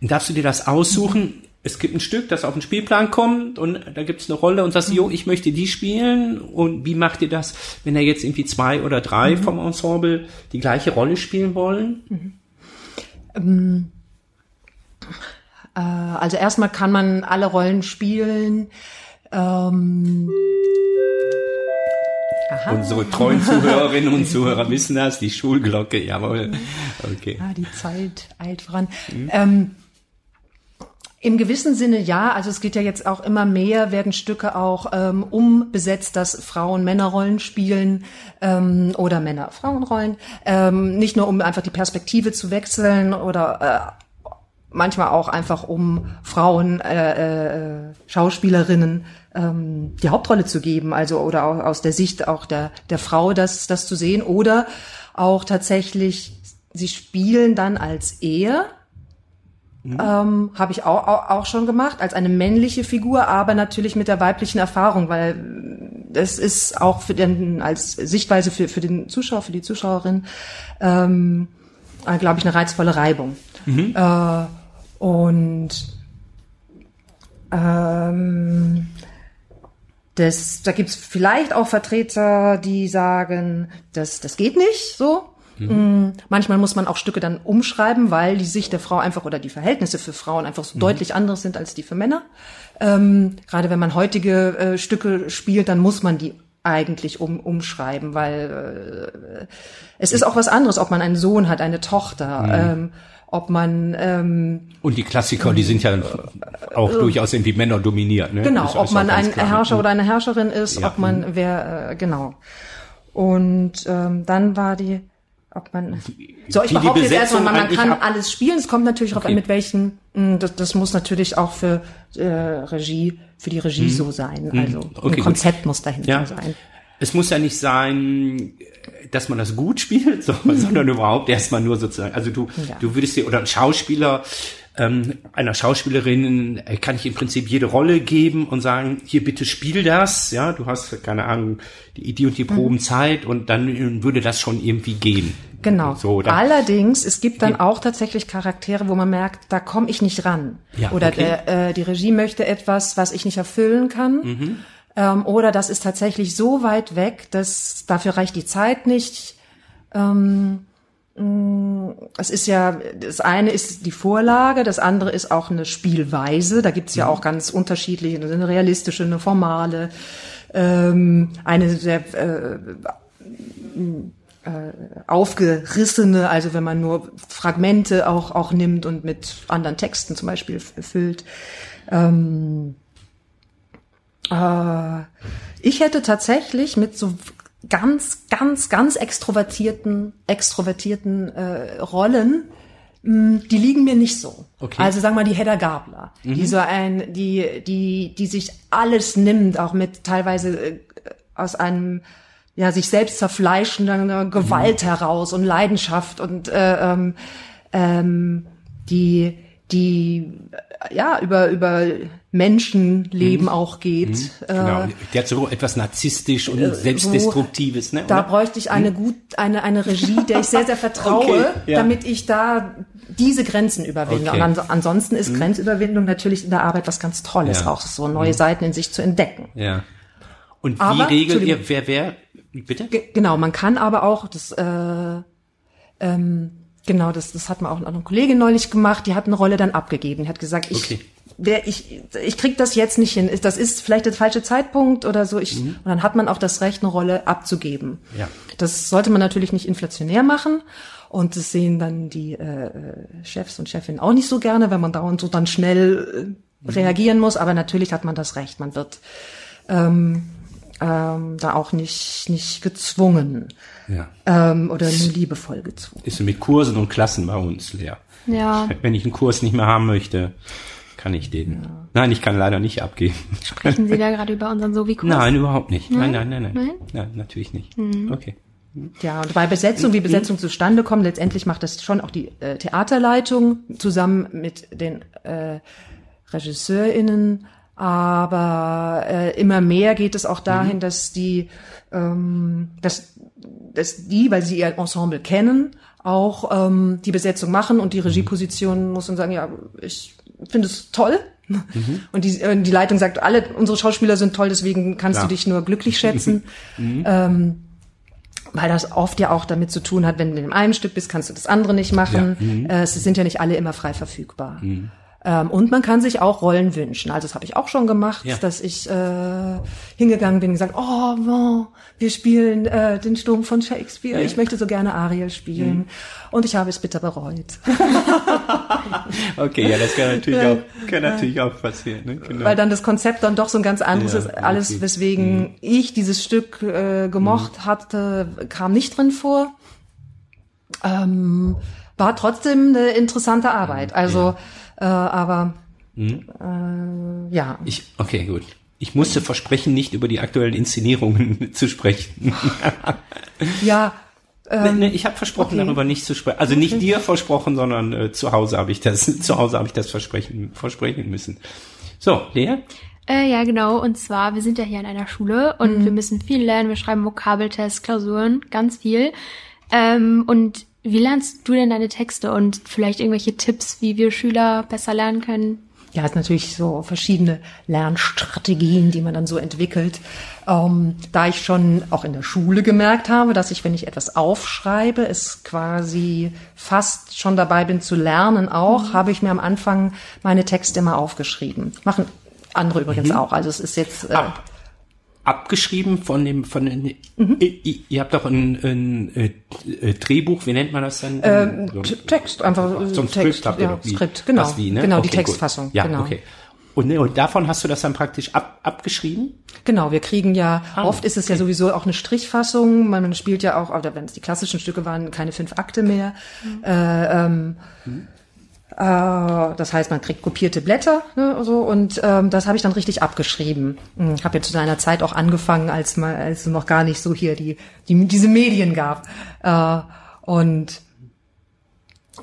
darfst du dir das aussuchen? Es gibt ein Stück, das auf den Spielplan kommt und da gibt es eine Rolle und sagst, jo, ich möchte die spielen. Und wie macht ihr das, wenn da jetzt irgendwie zwei oder drei vom Ensemble die gleiche Rolle spielen wollen? Äh, also erstmal kann man alle Rollen spielen. Ähm, aha. Unsere treuen Zuhörerinnen und Zuhörer wissen das, die Schulglocke, jawohl. Okay. Ah, die Zeit eilt voran. Ähm, Im gewissen Sinne ja, also es geht ja jetzt auch immer mehr, werden Stücke auch ähm, umbesetzt, dass Frauen Männerrollen spielen ähm, oder Männer Frauenrollen. Ähm, nicht nur um einfach die Perspektive zu wechseln oder äh, manchmal auch einfach um Frauen, äh, äh, Schauspielerinnen ähm, die Hauptrolle zu geben, also oder auch aus der Sicht auch der der Frau das das zu sehen oder auch tatsächlich sie spielen dann als er. Ähm, Habe ich auch, auch, auch schon gemacht, als eine männliche Figur, aber natürlich mit der weiblichen Erfahrung, weil das ist auch für den, als Sichtweise für, für den Zuschauer, für die Zuschauerin, ähm, glaube ich, eine reizvolle Reibung. Äh, und ähm, das, da gibt's vielleicht auch Vertreter, die sagen, das, das geht nicht so. Mm, Manchmal muss man auch Stücke dann umschreiben, weil die Sicht der Frau einfach oder die Verhältnisse für Frauen einfach so deutlich anders sind als die für Männer. Ähm, gerade wenn man heutige äh, Stücke spielt, dann muss man die eigentlich um, umschreiben, weil äh, es ist auch was anderes, ob man einen Sohn hat, eine Tochter, ähm, ob man ähm, Und die Klassiker, die sind ja auch durchaus irgendwie Männer dominiert. Ne? Genau, Ist- ob ist man ein klar. Herrscher oder eine Herrscherin ist, Ja. ob man wer, äh, genau. Und ähm, dann war die, ob man, so ich die behaupte jetzt erstmal, man, man kann alles spielen. Es kommt natürlich darauf Okay. an, mit welchen. mh, Das, das muss natürlich auch für äh, Regie, für die Regie so sein. Also Mhm. Okay, ein gut. Konzept muss dahinter Ja. sein. Es muss ja nicht sein, dass man das gut spielt, so, sondern überhaupt erstmal nur sozusagen, also du, Ja. du würdest dir, oder ein Schauspieler, ähm, einer Schauspielerin äh, kann ich im Prinzip jede Rolle geben und sagen, hier bitte spiel das, ja, du hast, keine Ahnung, die, die und die Probenzeit und dann äh, würde das schon irgendwie gehen. Genau. So, dann, Allerdings, es gibt dann auch tatsächlich Charaktere, wo man merkt, da komme ich nicht ran. Ja, oder okay. der, äh, die Regie möchte etwas, was ich nicht erfüllen kann. Mhm. Ähm, oder das ist tatsächlich so weit weg, dass dafür reicht die Zeit nicht. Ähm, mh, es ist ja, das eine ist die Vorlage, das andere ist auch eine Spielweise. Da gibt's ja Mhm. auch ganz unterschiedliche, eine realistische, eine formale, ähm, eine sehr äh, aufgerissene, also wenn man nur Fragmente auch, auch nimmt und mit anderen Texten zum Beispiel füllt. Ähm, äh, ich hätte tatsächlich mit so ganz, ganz, ganz extrovertierten, extrovertierten äh, Rollen, mh, die liegen mir nicht so. Okay. Also sagen wir mal die Hedda Gabler, die so ein, die, die, die sich alles nimmt, auch mit teilweise äh, aus einem ja sich selbst zerfleischender Gewalt heraus und Leidenschaft und äh, ähm, ähm, die die äh, ja über über Menschenleben auch geht. genau, Äh, der hat so etwas narzisstisch und selbstdestruktives, ne? da oder? bräuchte ich eine gut eine eine Regie, der ich sehr sehr vertraue, Okay, ja. damit ich da diese Grenzen überwinde. Okay. Mhm. Und ans ansonsten ist Grenzüberwindung natürlich in der Arbeit was ganz Tolles, Ja. auch so neue Seiten in sich zu entdecken. Ja. Und wie Aber, regelt ihr, wer, wer, bitte? Ge- Genau, man kann aber auch das, äh, ähm, genau, das, das hat man auch eine Kollegin neulich gemacht, die hat eine Rolle dann abgegeben, die hat gesagt, ich, Okay. wer, ich, ich krieg das jetzt nicht hin, das ist vielleicht der falsche Zeitpunkt oder so, ich, und dann hat man auch das Recht, eine Rolle abzugeben. Mhm. Ja. Das sollte man natürlich nicht inflationär machen. Und das sehen dann die äh, Chefs und Chefinnen auch nicht so gerne, wenn man dauernd so dann schnell äh, reagieren muss. Aber natürlich hat man das Recht. Man wird ähm, ähm, da auch nicht, nicht gezwungen Ja. ähm, oder nur liebevoll gezwungen. Ist so mit Kursen und Klassen bei uns leer. Ja. Wenn ich einen Kurs nicht mehr haben möchte, kann ich den. Nein, ich kann leider nicht abgeben. Sprechen Sie da gerade über unseren Sovi-Kurs? Nein, überhaupt nicht. Nein, nein, nein, nein. Nein? Nein, natürlich nicht. Okay. Ja, und bei Besetzung, wie Besetzung zustande kommt, letztendlich macht das schon auch die äh, Theaterleitung zusammen mit den äh, RegisseurInnen. Aber äh, immer mehr geht es auch dahin, dass die, ähm, dass, dass die, weil sie ihr Ensemble kennen, auch ähm, die Besetzung machen und die Regieposition muss und sagen, ja, ich finde es toll. Und die, äh, die Leitung sagt, alle unsere Schauspieler sind toll, deswegen kannst Klar. du dich nur glücklich schätzen. ähm, weil das oft ja auch damit zu tun hat, wenn du in einem Stück bist, kannst du das andere nicht machen. Äh, es sind ja nicht alle immer frei verfügbar. Ähm, und man kann sich auch Rollen wünschen. Also das habe ich auch schon gemacht, Ja. dass ich äh, hingegangen bin und gesagt, oh, wow, wir spielen äh, den Sturm von Shakespeare. Ich möchte so gerne Ariel spielen. Und ich habe es bitter bereut. Okay, ja, das kann natürlich auch, kann natürlich auch passieren. Ne? Genau. weil dann das Konzept dann doch so ein ganz anderes Ja, ist. Alles, okay. weswegen ich dieses Stück äh, gemocht hatte, kam nicht drin vor. Ähm, war trotzdem eine interessante Arbeit. Also, äh, aber äh, ja. ich, okay, gut. Ich musste versprechen, nicht über die aktuellen Inszenierungen zu sprechen. Ja, Ähm, nee, ich habe versprochen, okay. darüber nicht zu sprechen. Also nicht dir versprochen, sondern äh, zu Hause habe ich das, zu Hause habe ich das versprechen, versprechen müssen. So, Lea? Äh, ja, genau. Und zwar, wir sind ja hier in einer Schule und mhm. wir müssen viel lernen. Wir schreiben Vokabeltests, Klausuren, ganz viel. Ähm, und wie lernst du denn deine Texte und vielleicht irgendwelche Tipps, wie wir Schüler besser lernen können? Ja, es natürlich so verschiedene Lernstrategien, die man dann so entwickelt. Ähm, da ich schon auch in der Schule gemerkt habe, dass ich, wenn ich etwas aufschreibe, es quasi fast schon dabei bin zu lernen auch, mhm. habe ich mir am Anfang meine Texte immer aufgeschrieben. Machen andere übrigens mhm. auch. Also es ist jetzt. Äh, Ab abgeschrieben von dem von mhm. ihr, ihr, habt doch ein, ein, ein, äh, Drehbuch, wie nennt man das denn? Ähm, so Text, einfach so ein Text, Skript habt ihr ja, wie, Skript, genau, wie, ne? genau okay, die Textfassung. Gut. Ja, genau. okay. Und, und davon hast du das dann praktisch ab, abgeschrieben? Genau, wir kriegen ja, ah, oft ist es okay. ja sowieso auch eine Strichfassung, man spielt ja auch, oder wenn es die klassischen Stücke waren, keine fünf Akte mehr. Mhm. Äh, ähm, mhm. Äh, das heißt, man kriegt kopierte Blätter ne, so, und ähm, das habe ich dann richtig abgeschrieben. Hm, habe jetzt zu einer Zeit auch angefangen, als man als es noch gar nicht so hier die, die diese Medien gab. Äh, und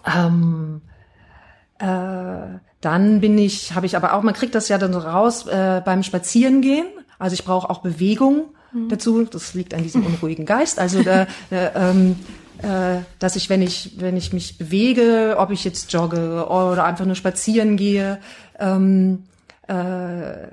ähm, äh, dann bin ich, habe ich aber auch, man kriegt das ja dann so raus äh, beim Spazierengehen. Also ich brauche auch Bewegung mhm. dazu. Das liegt an diesem unruhigen Geist. Also da, äh, ähm, äh, dass ich, wenn ich, wenn ich mich bewege, ob ich jetzt jogge oder einfach nur spazieren gehe, ähm, äh, äh,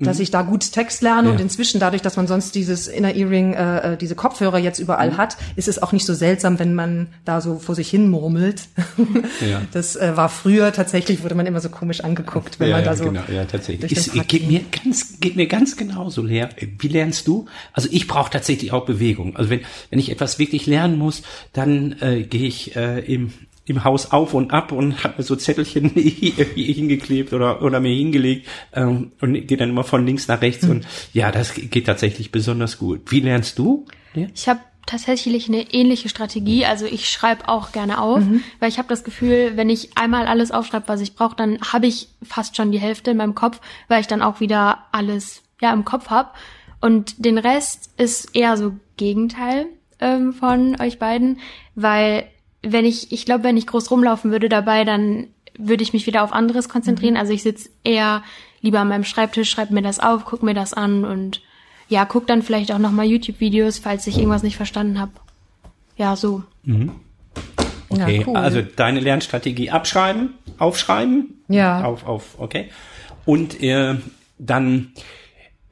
dass ich da gut Text lerne ja. und inzwischen dadurch, dass man sonst dieses Inner Earring, äh, äh, diese Kopfhörer jetzt überall mhm. hat, ist es auch nicht so seltsam, wenn man da so vor sich hin murmelt. Ja. Das äh, war früher tatsächlich wurde man immer so komisch angeguckt, wenn ja, man da so. Genau, ja, tatsächlich. Ist, geht mir ganz, geht mir ganz genauso leer. Wie lernst du? Also ich brauche tatsächlich auch Bewegung. Also wenn wenn ich etwas wirklich lernen muss, dann äh, gehe ich äh, im im Haus auf und ab und habe mir so Zettelchen hingeklebt oder oder mir hingelegt ähm, und gehe dann immer von links nach rechts mhm. und ja, das geht tatsächlich besonders gut. Wie lernst du? Ja? Ich habe tatsächlich eine ähnliche Strategie. Also ich schreibe auch gerne auf, mhm. weil ich habe das Gefühl, wenn ich einmal alles aufschreibe, was ich brauche, dann habe ich fast schon die Hälfte in meinem Kopf, weil ich dann auch wieder alles ja im Kopf habe. Und den Rest ist eher so Gegenteil ähm, von euch beiden, weil wenn ich, ich glaube, wenn ich groß rumlaufen würde dabei, dann würde ich mich wieder auf anderes konzentrieren. Mhm. Also ich sitze eher lieber an meinem Schreibtisch, schreibe mir das auf, guck mir das an und ja, guck dann vielleicht auch nochmal YouTube-Videos, falls ich irgendwas nicht verstanden habe. Ja, so. Mhm. Okay, ja, cool. also deine Lernstrategie abschreiben, aufschreiben. Ja. Auf, auf, okay. Und äh, dann äh,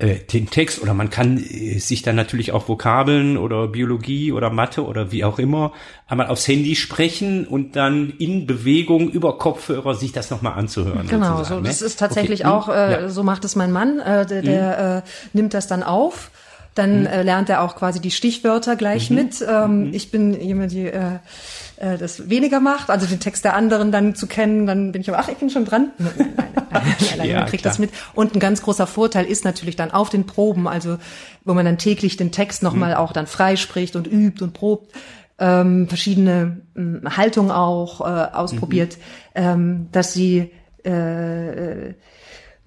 den Text oder man kann äh, sich dann natürlich auch Vokabeln oder Biologie oder Mathe oder wie auch immer einmal aufs Handy sprechen und dann in Bewegung über Kopfhörer sich das nochmal anzuhören. Genau, so, das ne? ist tatsächlich okay. auch, äh, ja. so macht es mein Mann, äh, der, der mhm. äh, nimmt das dann auf. Dann mhm. äh, lernt er auch quasi die Stichwörter gleich mhm. mit. Ähm, mhm. Ich bin jemand, die äh, das weniger macht, also den Text der anderen dann zu kennen, dann bin ich aber, ach, ich bin schon dran. Nein, nein, nein, nein, ja, kriegt das mit. Und ein ganz großer Vorteil ist natürlich dann auf den Proben, also wo man dann täglich den Text nochmal mhm. auch dann freispricht und übt und probt, ähm, verschiedene ähm, Haltungen auch äh, ausprobiert, mhm. ähm, dass sie äh,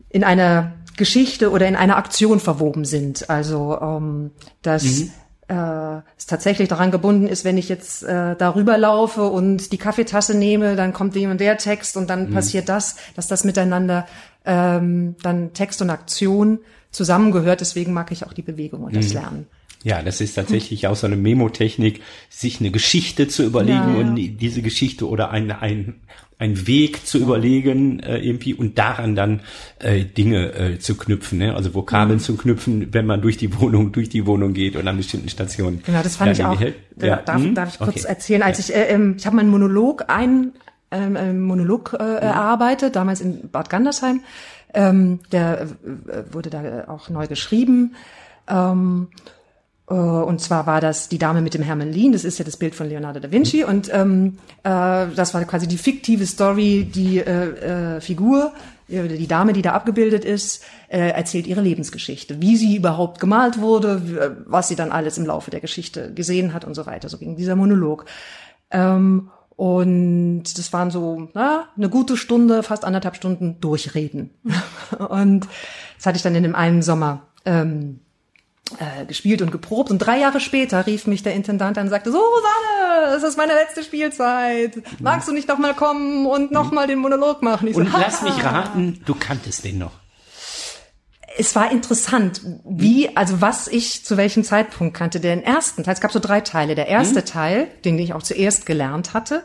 in einer Geschichte oder in einer Aktion verwoben sind. Also ähm, dass mhm äh, es tatsächlich daran gebunden ist, wenn ich jetzt äh, darüber laufe und die Kaffeetasse nehme, dann kommt jemand der Text und dann mhm. passiert das, dass das miteinander ähm, dann Text und Aktion zusammengehört. Deswegen mag ich auch die Bewegung und das mhm. Lernen. Ja, das ist tatsächlich auch so eine Memotechnik, sich eine Geschichte zu überlegen ja, ja. und diese Geschichte oder ein, ein, ein Weg zu überlegen äh, irgendwie und daran dann äh, Dinge äh, zu knüpfen, ne? also Vokabeln mhm. zu knüpfen, wenn man durch die Wohnung durch die Wohnung geht oder an bestimmten Stationen. Genau, das fand ich auch. Ja. Darf, hm? darf ich kurz okay. erzählen? Als ich äh, ähm, ich habe meinen Monolog ein ähm, Monolog äh, mhm. erarbeitet, damals in Bad Gandersheim. Ähm, der äh, wurde da auch neu geschrieben. Ähm, äh, und zwar war das die Dame mit dem Hermelin, das ist ja das Bild von Leonardo da Vinci. Und ähm, äh, das war quasi die fiktive Story, die äh, äh, Figur, äh, die Dame, die da abgebildet ist, äh, erzählt ihre Lebensgeschichte, wie sie überhaupt gemalt wurde, was sie dann alles im Laufe der Geschichte gesehen hat und so weiter. So ging dieser Monolog. Ähm, und das waren so na, eine gute Stunde, fast anderthalb Stunden Durchreden. und das hatte ich dann in dem einen Sommer. Ähm, äh, gespielt und geprobt. Und drei Jahre später rief mich der Intendant an und sagte, so, Susanne, es ist meine letzte Spielzeit. Magst du nicht noch mal kommen und noch mal den Monolog machen? Ich und so, lass mich raten, du kanntest den noch. Es war interessant, wie, also was ich zu welchem Zeitpunkt kannte. Den ersten Teil, es gab so drei Teile. Der erste hm? Teil, den ich auch zuerst gelernt hatte,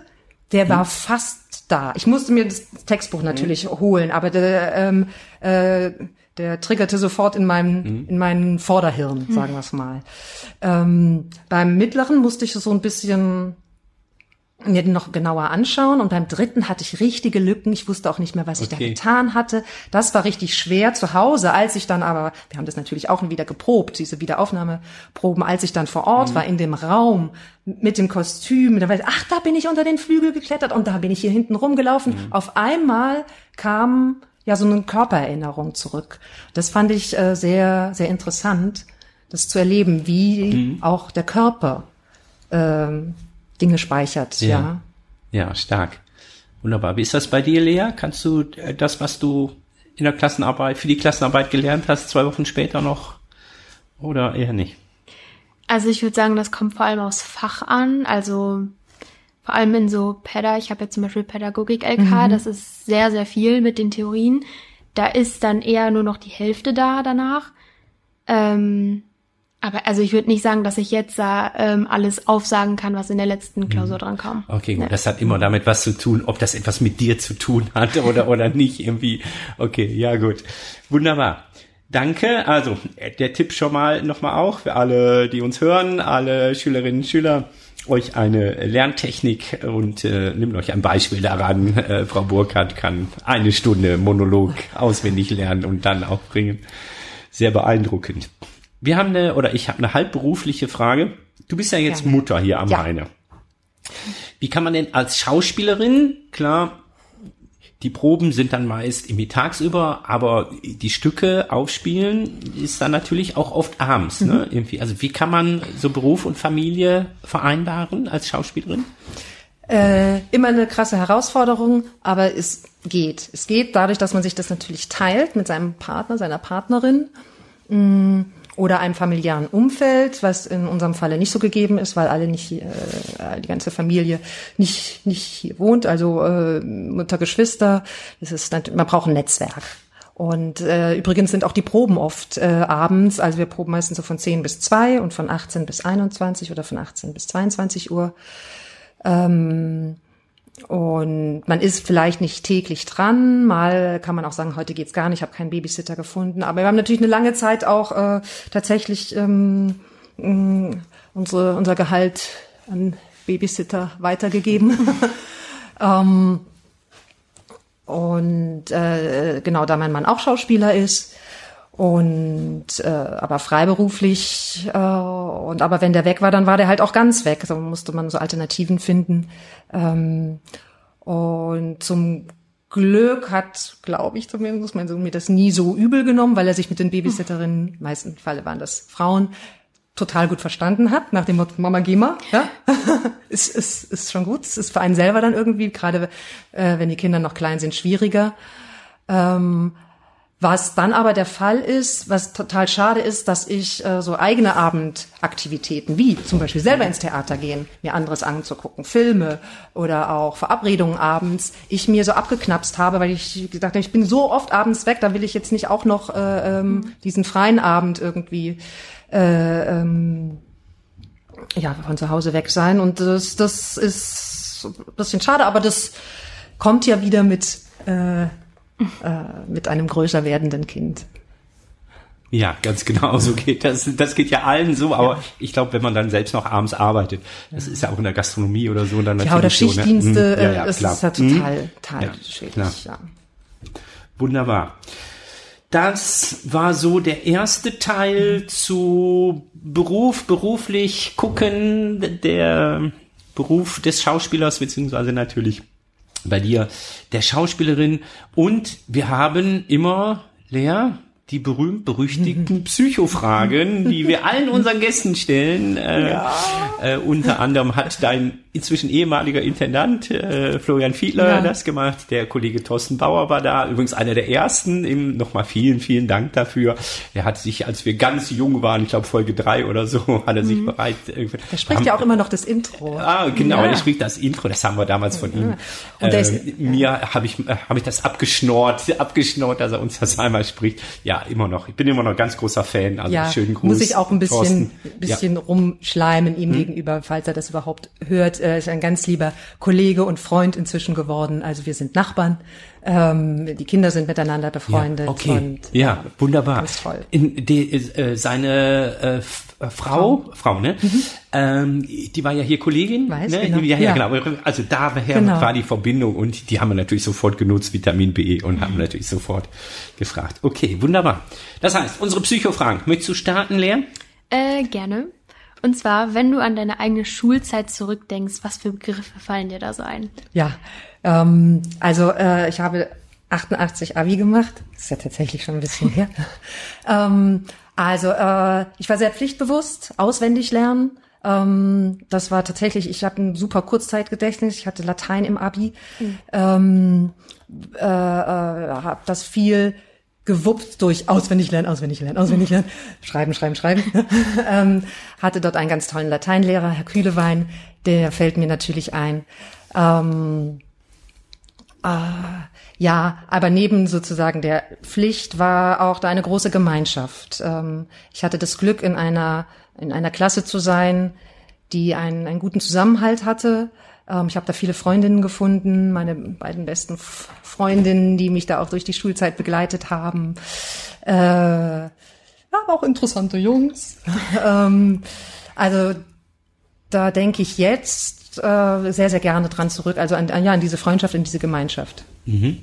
der hm? war fast da. Ich musste mir das Textbuch natürlich hm? holen, aber der, ähm, äh, der triggerte sofort in meinem, mhm. in meinen Vorderhirn, mhm. sagen wir es mal. Ähm, beim mittleren musste ich so ein bisschen mir den noch genauer anschauen und beim dritten hatte ich richtige Lücken. Ich wusste auch nicht mehr, was ich okay. da getan hatte. Das war richtig schwer zu Hause. Als ich dann aber, wir haben das natürlich auch wieder geprobt, diese Wiederaufnahmeproben, als ich dann vor Ort mhm. war, in dem Raum mit dem Kostüm, da war ich, ach, da bin ich unter den Flügel geklettert und da bin ich hier hinten rumgelaufen. Mhm. Auf einmal kam ja so eine Körpererinnerung zurück. Das fand ich äh, sehr, sehr interessant, das zu erleben, wie mhm. auch der Körper ähm, Dinge speichert. Ja. ja, ja, stark. Wunderbar. Wie ist das bei dir, Lea? Kannst du äh, das, was du in der Klassenarbeit, für die Klassenarbeit gelernt hast, zwei Wochen später noch oder eher nicht? Also ich würde sagen, das kommt vor allem aufs Fach an. Also vor allem in so PEDA, ich habe jetzt zum Beispiel Pädagogik-LK, mhm. das ist sehr, sehr viel mit den Theorien. Da ist dann eher nur noch die Hälfte da danach. Ähm, aber also ich würde nicht sagen, dass ich jetzt da ähm, alles aufsagen kann, was in der letzten mhm. Klausur dran kam. Okay, gut. Ja. Das hat immer damit was zu tun, ob das etwas mit dir zu tun hat oder, oder nicht irgendwie. Okay, ja gut. Wunderbar. Danke. Also, der Tipp schon mal nochmal auch für alle, die uns hören, alle Schülerinnen und Schüler euch eine Lerntechnik und äh, nimmt euch ein Beispiel daran. Äh, Frau Burkhardt kann eine Stunde Monolog auswendig lernen und dann auch bringen. Sehr beeindruckend. Wir haben eine, oder ich habe eine halbberufliche Frage. Du bist ja jetzt ja. Mutter hier am ja. Heine. Wie kann man denn als Schauspielerin, klar, die Proben sind dann meist irgendwie tagsüber, aber die Stücke aufspielen ist dann natürlich auch oft abends. Ne? Mhm. Irgendwie. Also wie kann man so Beruf und Familie vereinbaren als Schauspielerin? Äh, immer eine krasse Herausforderung, aber es geht. Es geht dadurch, dass man sich das natürlich teilt mit seinem Partner, seiner Partnerin. Mh, mm, oder einem familiären Umfeld, was in unserem Falle nicht so gegeben ist, weil alle nicht äh, die ganze Familie nicht nicht hier wohnt, also äh, Mutter, Geschwister. Das ist man braucht ein Netzwerk. Und äh, übrigens sind auch die Proben oft äh, abends, also wir proben meistens so von 10 bis 2 und von 18 bis 21 oder von 18 bis 22 Uhr. Ähm, und man ist vielleicht nicht täglich dran. Mal kann man auch sagen, heute geht's gar nicht, ich habe keinen Babysitter gefunden. Aber wir haben natürlich eine lange Zeit auch äh, tatsächlich ähm, äh, unsere, unser Gehalt an Babysitter weitergegeben. ähm, und äh, genau, da mein Mann auch Schauspieler ist und äh, aber freiberuflich äh, und aber wenn der weg war, dann war der halt auch ganz weg. Da also musste man so Alternativen finden. Ähm, und zum Glück hat, glaube ich zumindest, mein Sohn mir das nie so übel genommen, weil er sich mit den Babysitterinnen, meisten Falle waren das Frauen, total gut verstanden hat, nach dem Motto Mama geh mal, ja, ist, ist, ist schon gut. Es ist für einen selber dann irgendwie, gerade äh, wenn die Kinder noch klein sind, schwieriger. Ähm, was dann aber der Fall ist, was total schade ist, dass ich äh, so eigene Abendaktivitäten, wie zum Beispiel selber ins Theater gehen, mir anderes anzugucken, Filme oder auch Verabredungen abends, ich mir so abgeknapst habe, weil ich gesagt habe, ich bin so oft abends weg, da will ich jetzt nicht auch noch äh, ähm, diesen freien Abend irgendwie äh, ähm, ja von zu Hause weg sein. Und das, das ist ein bisschen schade, aber das kommt ja wieder mit äh, äh, mit einem größer werdenden Kind. Ja, ganz genau, so geht das. Das geht ja allen so, aber ja. ich glaube, wenn man dann selbst noch abends arbeitet, das ist ja auch in der Gastronomie oder so, dann natürlich Ja, oder Schichtdienste, so, ne? ja, ja, das ist ja total, hm? total ja, schwierig, ja. Wunderbar. Das war so der erste Teil zu Beruf, beruflich gucken, der Beruf des Schauspielers, beziehungsweise natürlich bei dir, der Schauspielerin. Und wir haben immer, Lea, die berühmt-berüchtigten Psychofragen, die wir allen unseren Gästen stellen. Äh, ja. äh, unter anderem hat dein inzwischen ehemaliger Intendant äh, Florian Fiedler ja. das gemacht. Der Kollege Thorsten Bauer war da, übrigens einer der ersten. Ihm nochmal vielen, vielen Dank dafür. Er hat sich, als wir ganz jung waren, ich glaube Folge drei oder so, hat er sich mhm. bereit. Äh, er spricht haben, ja auch immer noch das Intro. Ah, genau, ja. er spricht das Intro. Das haben wir damals von ihm. Und äh, mir habe ich äh, habe ich das abgeschnort, abgeschnort, dass er uns das einmal spricht. Ja, immer noch. Ich bin immer noch ganz großer Fan. Also ja, schönen Gruß. Muss ich auch ein bisschen, bisschen ja. rumschleimen ihm hm. gegenüber, falls er das überhaupt hört äh, ist ein ganz lieber Kollege und Freund inzwischen geworden. Also wir sind Nachbarn. Ähm, die Kinder sind miteinander befreundet. Ja, okay. Und, ja, wunderbar. Ganz toll. In die, äh, seine äh, äh, Frau, Frau, Frau ne? Mhm. Ähm, die war ja hier Kollegin. Weiß, ne? genau. Ja, ja, ja, genau. Also daher genau. war die Verbindung und die haben wir natürlich sofort genutzt, Vitamin B, und mhm. haben natürlich sofort gefragt. Okay, wunderbar. Das heißt, unsere Psychofragen. Möchtest du starten, Lea? Äh, gerne. Und zwar, wenn du an deine eigene Schulzeit zurückdenkst, was für Begriffe fallen dir da so ein? Ja, ähm, also äh, ich habe 88 Abi gemacht. Das ist ja tatsächlich schon ein bisschen her. ähm, also äh, ich war sehr pflichtbewusst, auswendig lernen. Ähm, das war tatsächlich, ich habe ein super Kurzzeitgedächtnis. Ich hatte Latein im Abi. Mhm. Ähm, äh, äh, habe das viel gewuppt durch auswendig lernen, auswendig lernen, auswendig lernen, schreiben, schreiben, schreiben. ähm, hatte dort einen ganz tollen Lateinlehrer, Herr Kühlewein, der fällt mir natürlich ein. Ähm, äh, ja, aber neben sozusagen der Pflicht war auch da eine große Gemeinschaft. Ähm, ich hatte das Glück, in einer, in einer Klasse zu sein, die einen, einen guten Zusammenhalt hatte. Ähm, ich habe da viele Freundinnen gefunden, meine beiden besten Freundinnen, die mich da auch durch die Schulzeit begleitet haben. Äh, ja, aber auch interessante Jungs. ähm, also da denke ich jetzt äh, sehr, sehr gerne dran zurück. Also an, an, ja, an diese Freundschaft, in diese Gemeinschaft. Mhm.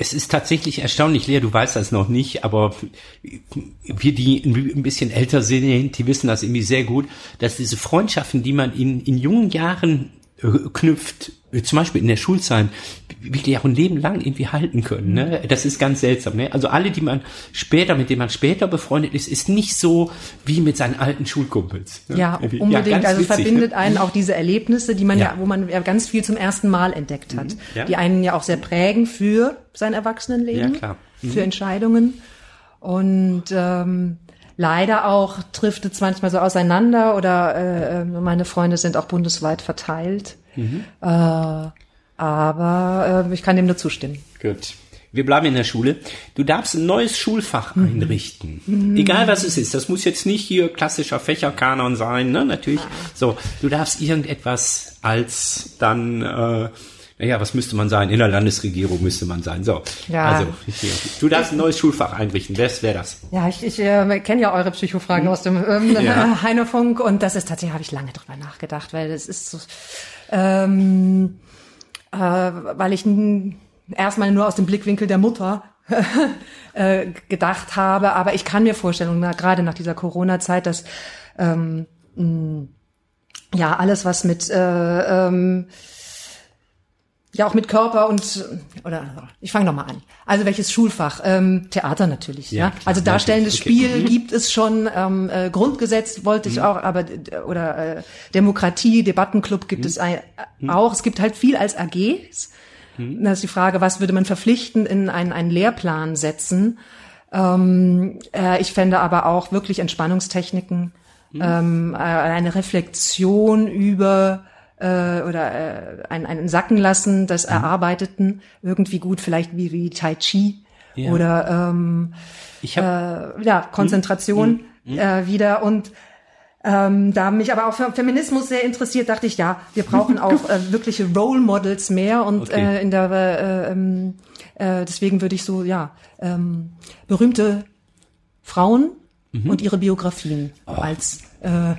Es ist tatsächlich erstaunlich, Lea, du weißt das noch nicht, aber wir, die ein bisschen älter sind, die wissen das irgendwie sehr gut, dass diese Freundschaften, die man in, in jungen Jahren äh, knüpft, zum Beispiel in der Schulzeit, wirklich auch ein Leben lang irgendwie halten können. Ne? Das ist ganz seltsam. Ne? Also alle, die man später, mit denen man später befreundet ist, ist nicht so wie mit seinen alten Schulkumpels. Ne? Ja, unbedingt. Ja, also witzig, verbindet ne? einen auch diese Erlebnisse, die man ja. ja, wo man ja ganz viel zum ersten Mal entdeckt hat, mhm. ja. die einen ja auch sehr prägen für sein Erwachsenenleben, ja, klar. Mhm. für Entscheidungen. Und ähm, leider auch trifft es manchmal so auseinander oder äh, äh, meine Freunde sind auch bundesweit verteilt. Mhm. Äh, aber äh, ich kann dem nur zustimmen. Gut. Wir bleiben in der Schule. Du darfst ein neues Schulfach mhm. einrichten. Mhm. Egal was es ist. Das muss jetzt nicht hier klassischer Fächerkanon sein, ne? Natürlich. Ja. So, du darfst irgendetwas als dann äh, naja, was müsste man sein? In der Landesregierung müsste man sein. So, ja. also du darfst ein neues Schulfach einrichten. Wer wäre das? Ja, ich, ich äh, kenne ja eure Psychofragen hm. aus dem ähm, ja. Heinefunk und das ist tatsächlich, habe ich lange drüber nachgedacht, weil das ist so, ähm, äh, weil ich erstmal nur aus dem Blickwinkel der Mutter äh, gedacht habe, aber ich kann mir vorstellen, na, gerade nach dieser Corona-Zeit, dass ähm, ja alles, was mit äh, ähm, ja auch mit Körper und oder ich fange noch mal an. Also welches Schulfach? Ähm, Theater natürlich. Ja, ja? Klar, also darstellendes okay. Spiel mhm. gibt es schon. Ähm, äh, Grundgesetz wollte ich mhm. auch, aber oder äh, Demokratie, Debattenclub gibt mhm. es ein, mhm. auch. Es gibt halt viel als AGs. Mhm. Da ist die Frage, was würde man verpflichtend in einen, einen Lehrplan setzen? Ähm, äh, ich fände aber auch wirklich Entspannungstechniken, mhm. ähm, äh, eine Reflexion über äh, oder äh, ein, ein Sacken lassen des mhm. Erarbeiteten irgendwie gut, vielleicht wie, wie Tai Chi ja. oder ähm, ich hab, äh, ja, Konzentration mhm. mhm. Äh, wieder und ähm, da mich aber auch für Feminismus sehr interessiert, dachte ich, ja, wir brauchen auch äh, wirkliche Role Models mehr und okay. äh, in der äh, ähm, äh, deswegen würde ich so ja ähm, berühmte Frauen mhm. und ihre Biografien oh. als äh,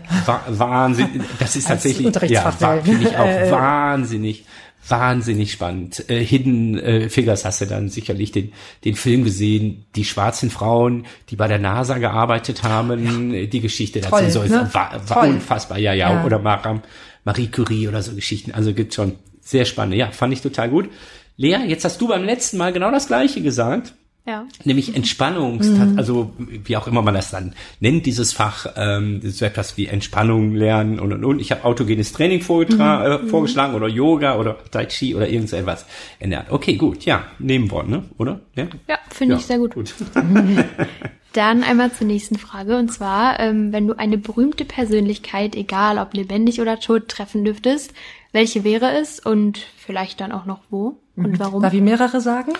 Wahnsinn, das ist tatsächlich, ja, finde ich auch äh, wahnsinnig, wahnsinnig spannend. Äh, Hidden äh, Figures hast du dann sicherlich den, den Film gesehen, die schwarzen Frauen, die bei der NASA gearbeitet haben, ja. die Geschichte dazu Toll, so ist ne? war, war unfassbar, ja, ja, ja. oder Maram, Marie Curie oder so Geschichten, also gibt schon sehr spannend, ja, fand ich total gut. Lea, jetzt hast du beim letzten Mal genau das Gleiche gesagt. Ja. Nämlich Entspannungs, Mhm. also wie auch immer man das dann nennt, dieses Fach, ähm, so etwas wie Entspannung lernen und und und. Ich habe autogenes Training vorgetra- Mhm. äh, vorgeschlagen oder Yoga oder Tai Chi oder irgend so etwas in der Art. Okay, gut, ja, nehmen wir, ne? Oder? Ja, Ja, finde ich sehr gut. gut. Dann einmal zur nächsten Frage. Und zwar, ähm, wenn du eine berühmte Persönlichkeit, egal ob lebendig oder tot, treffen dürftest, welche wäre es und vielleicht dann auch noch wo und warum? Darf ich mehrere sagen?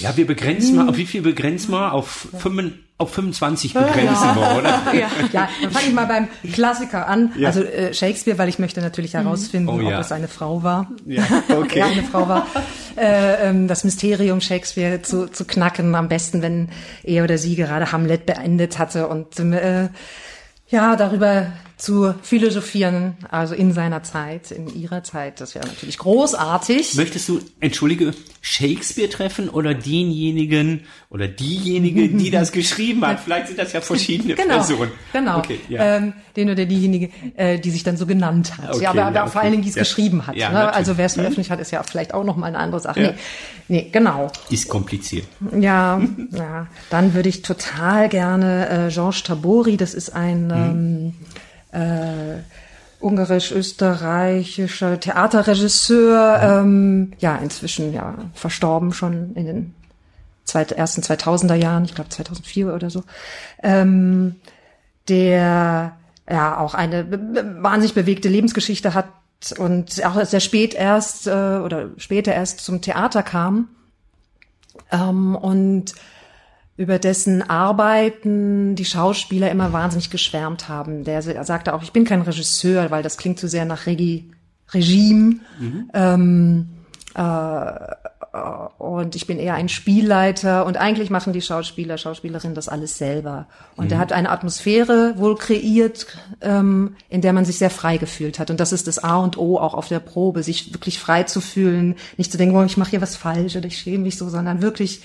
Ja, wir begrenzen mal, auf wie viel begrenzen wir? Auf, fünf, auf 25 begrenzen wir, oder? ja. Ja, dann fange ich mal beim Klassiker an. Ja. Also äh, Shakespeare, weil ich möchte natürlich herausfinden, Oh, ja. ob es eine Frau war. Ja, okay. Ja, eine Frau war. Äh, ähm, das Mysterium Shakespeare zu, zu knacken, am besten, wenn er oder sie gerade Hamlet beendet hatte und äh, ja, darüber zu philosophieren, also in seiner Zeit, in ihrer Zeit, das wäre natürlich großartig. Möchtest du, entschuldige, Shakespeare treffen oder denjenigen oder diejenige, die das geschrieben hat? Vielleicht sind das ja verschiedene Genau, Personen. genau. Okay, ja. ähm, den oder diejenige, äh, die sich dann so genannt hat. Okay, ja, aber, aber ja, vor okay. allen Dingen, die es Ja. geschrieben hat. Ja, ne? Also wer es veröffentlicht hat, ist ja vielleicht auch noch mal eine andere Sache. Ja. Nee, nee, genau. Ist kompliziert. Ja, ja. Dann würde ich total gerne äh, Georges Tabori, das ist ein ähm, äh, ungarisch-österreichischer Theaterregisseur, ähm, ja, inzwischen ja verstorben schon in den zweit, ersten 2000er Jahren, ich glaube 2004 oder so, ähm, der ja auch eine wahnsinnig bewegte Lebensgeschichte hat und auch sehr spät erst äh, oder später erst zum Theater kam. Ähm, und über dessen Arbeiten die Schauspieler immer wahnsinnig geschwärmt haben. Der sa- sagte auch, ich bin kein Regisseur, weil das klingt zu sehr nach Regi Regime. Ähm, äh, und ich bin eher ein Spielleiter und eigentlich machen die Schauspieler, Schauspielerinnen das alles selber. Und er hat eine Atmosphäre wohl kreiert, ähm, in der man sich sehr frei gefühlt hat. Und das ist das A und O auch auf der Probe, sich wirklich frei zu fühlen, nicht zu denken, oh, ich mache hier was falsch oder ich schäme mich so, sondern wirklich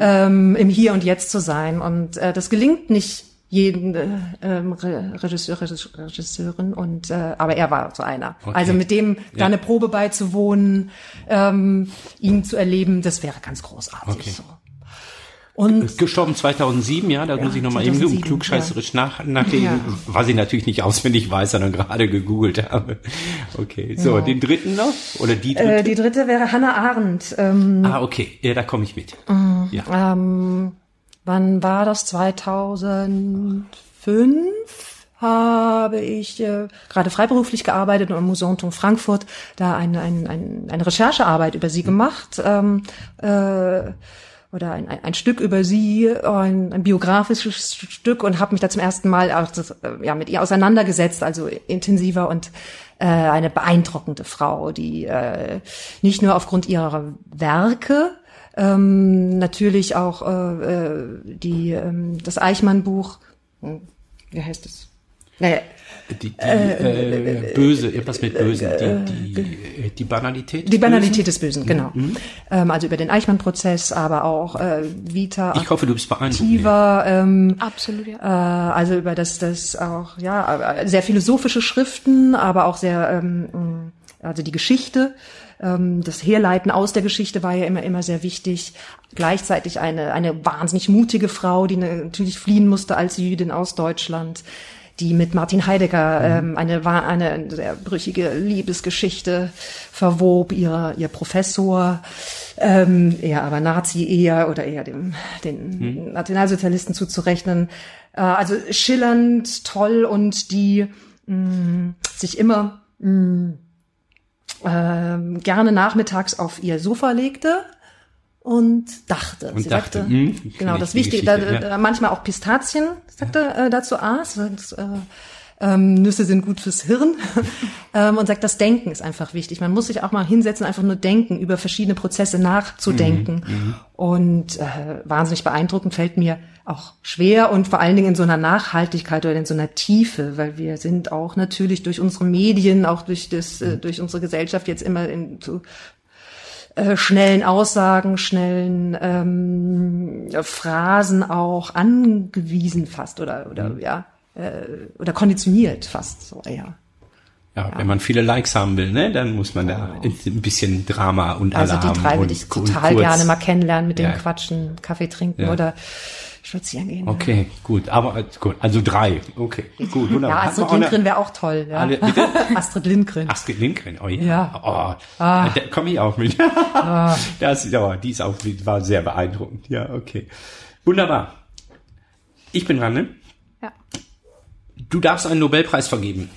ähm, im Hier und Jetzt zu sein. Und äh, das gelingt nicht jeden äh, ähm, Re- Regisseur, Regis- Regisseurin und äh, aber er war so einer. Okay. Also mit dem da Ja. eine Probe beizuwohnen, ähm, ihn zu erleben, das wäre ganz großartig. Okay. So. Und Gestorben 2007, ja, da muss ich nochmal eben 2007, klugscheißerisch nach, nachlesen, Ja. was ich natürlich nicht auswendig weiß, sondern gerade gegoogelt habe. Okay, so, den dritten noch? Oder die dritte? äh, die dritte wäre Hannah Arendt. Ähm, ah, okay, ja, da komme ich mit. Mhm. Ja. ähm, wann war das? 2005 habe ich äh, gerade freiberuflich gearbeitet am Musanton Frankfurt, da eine, ein, ein, eine Recherchearbeit über sie gemacht. Ähm, äh, oder ein, ein, Stück über sie, ein, ein biografisches Stück und habe mich da zum ersten Mal auch das, ja, mit ihr auseinandergesetzt, also intensiver und äh, eine beeindruckende Frau, die äh, nicht nur aufgrund ihrer Werke, ähm, natürlich auch äh, äh, die ähm, das Eichmann-Buch, hm, wie heißt es? Naja, Die, die äh, Böse, etwas mit Bösen, die, die, die Banalität. die des Banalität des Bösen, genau. Mhm. Ähm, also über den Eichmann-Prozess, aber auch äh, Vita. Ich hoffe, du bist beeindruckt. Activa, ähm, Absolut, ja. äh, also über das, das auch, ja, äh, sehr philosophische Schriften, aber auch sehr, ähm, also die Geschichte, ähm, das Herleiten aus der Geschichte war ja immer, immer sehr wichtig. Gleichzeitig eine, eine wahnsinnig mutige Frau, die natürlich fliehen musste als Jüdin aus Deutschland, die mit Martin Heidegger ähm, eine, eine sehr brüchige Liebesgeschichte verwob, ihr, ihr Professor, ähm, eher aber Nazi eher oder eher dem, den Nationalsozialisten zuzurechnen. Äh, also schillernd, toll und die mh, sich immer mh, ähm, gerne nachmittags auf ihr Sofa legte und dachte. Und Sie dachte, sagte, hm, genau, das Wichtige, da, ja. manchmal auch Pistazien, sagte äh, dazu aß. Das, äh, ähm, Nüsse sind gut fürs Hirn ähm, und sagt, das Denken ist einfach wichtig. Man muss sich auch mal hinsetzen, einfach nur denken, über verschiedene Prozesse nachzudenken. Mhm, Und äh, wahnsinnig beeindruckend fällt mir auch schwer und vor allen Dingen in so einer Nachhaltigkeit oder in so einer Tiefe, weil wir sind auch natürlich durch unsere Medien, auch durch das, Mhm. äh, durch unsere Gesellschaft jetzt immer in so äh, schnellen Aussagen, schnellen ähm, Phrasen auch angewiesen fast oder oder Mhm. ja äh, oder konditioniert fast so ja. Ja, wenn man viele Likes haben will, ne, dann muss man da ein bisschen Drama und Also Alarm die drei würde ich total kurz. gerne mal kennenlernen, mit denen Ja. quatschen, Kaffee trinken Ja. oder spazieren gehen. Okay, gut, aber äh, gut, also drei. Okay, gut, wunderbar. Ja, Astrid Lindgren wäre auch toll. Ja. Alle- bitte? Astrid Lindgren. Astrid Lindgren, oh ja. Ja. Oh, Ah. Da komme ich auch mit. Das, ja, die ist auch, die war sehr beeindruckend. Ja, okay. Wunderbar. Ich bin dran, ne? Ja. Du darfst einen Nobelpreis vergeben.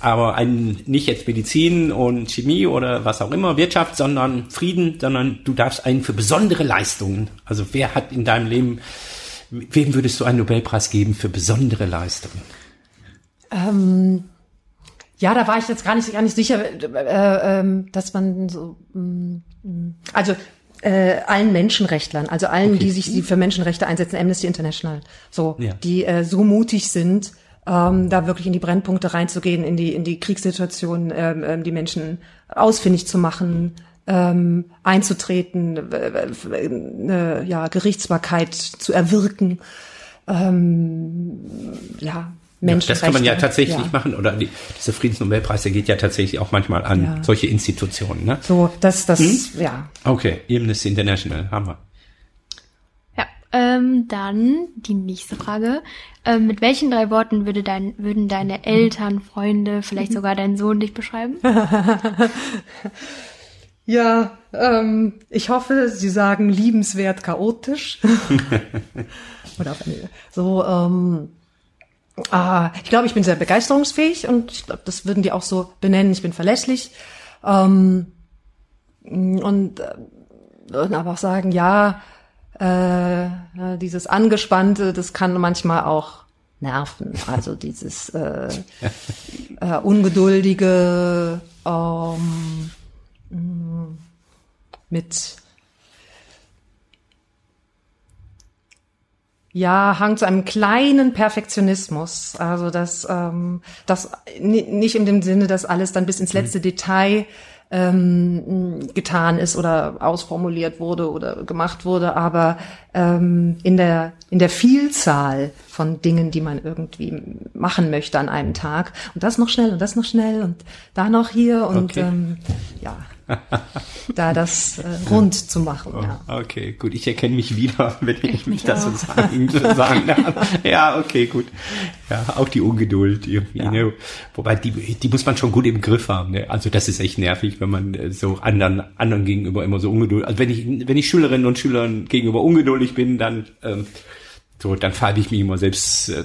Aber einen, nicht jetzt Medizin und Chemie oder was auch immer, Wirtschaft, sondern Frieden, sondern du darfst einen für besondere Leistungen. Also wer hat in deinem Leben, wem würdest du einen Nobelpreis geben für besondere Leistungen? Ähm, ja, da war ich jetzt gar nicht, gar nicht sicher, äh, ähm, dass man so, mm, mm, also äh, allen Menschenrechtlern, also allen, die sich die für Menschenrechte einsetzen, Amnesty International, so, Ja. die äh, so mutig sind, ähm, da wirklich in die Brennpunkte reinzugehen, in die in die Kriegssituation, ähm, ähm, die Menschen ausfindig zu machen, ähm, einzutreten, äh, äh, äh, ja Gerichtsbarkeit zu erwirken, ähm, ja Menschenrechte. Das kann man ja tatsächlich ja. machen. Oder die, dieser Friedensnobelpreis, der geht ja tatsächlich auch manchmal an Ja. solche Institutionen. Ne? So, das, das, Hm? ja. Okay, Amnesty International, haben wir. Ja, ähm, dann die nächste Frage. Ähm, mit welchen drei Worten würde dein, würden deine Eltern, Freunde, vielleicht sogar dein Sohn dich beschreiben? Ja, ähm, ich hoffe, Sie sagen liebenswert chaotisch. Oder so, ähm, ah, ich glaube, ich bin sehr begeisterungsfähig und ich glaube, das würden die auch so benennen. Ich bin verlässlich. Ähm, und äh, würden aber auch sagen, ja, äh, dieses Angespannte, das kann manchmal auch nerven. Also dieses äh, äh, ungeduldige ähm, mit ja, Hang zu einem kleinen Perfektionismus. Also das, ähm, das ni- nicht in dem Sinne, dass alles dann bis ins letzte Detail ähm, getan ist oder ausformuliert wurde oder gemacht wurde, aber ähm, in der in der Vielzahl von Dingen, die man irgendwie machen möchte an einem Tag und das noch schnell und das noch schnell und da noch hier und Okay. ähm, ja, da das äh, rund zu machen. Ja. Okay, gut. Ich erkenne mich wieder, wenn ich, mich mich das so sagen, so sagen darf. Ja, okay, gut. Ja, auch die Ungeduld irgendwie. Ja. Ne? Wobei die, die muss man schon gut im Griff haben. Ne? Also das ist echt nervig, wenn man äh, so anderen anderen gegenüber immer so ungeduldig. Also wenn ich wenn ich Schülerinnen und Schülern gegenüber ungeduldig bin, dann ähm, so, dann falle ich mich immer selbst äh,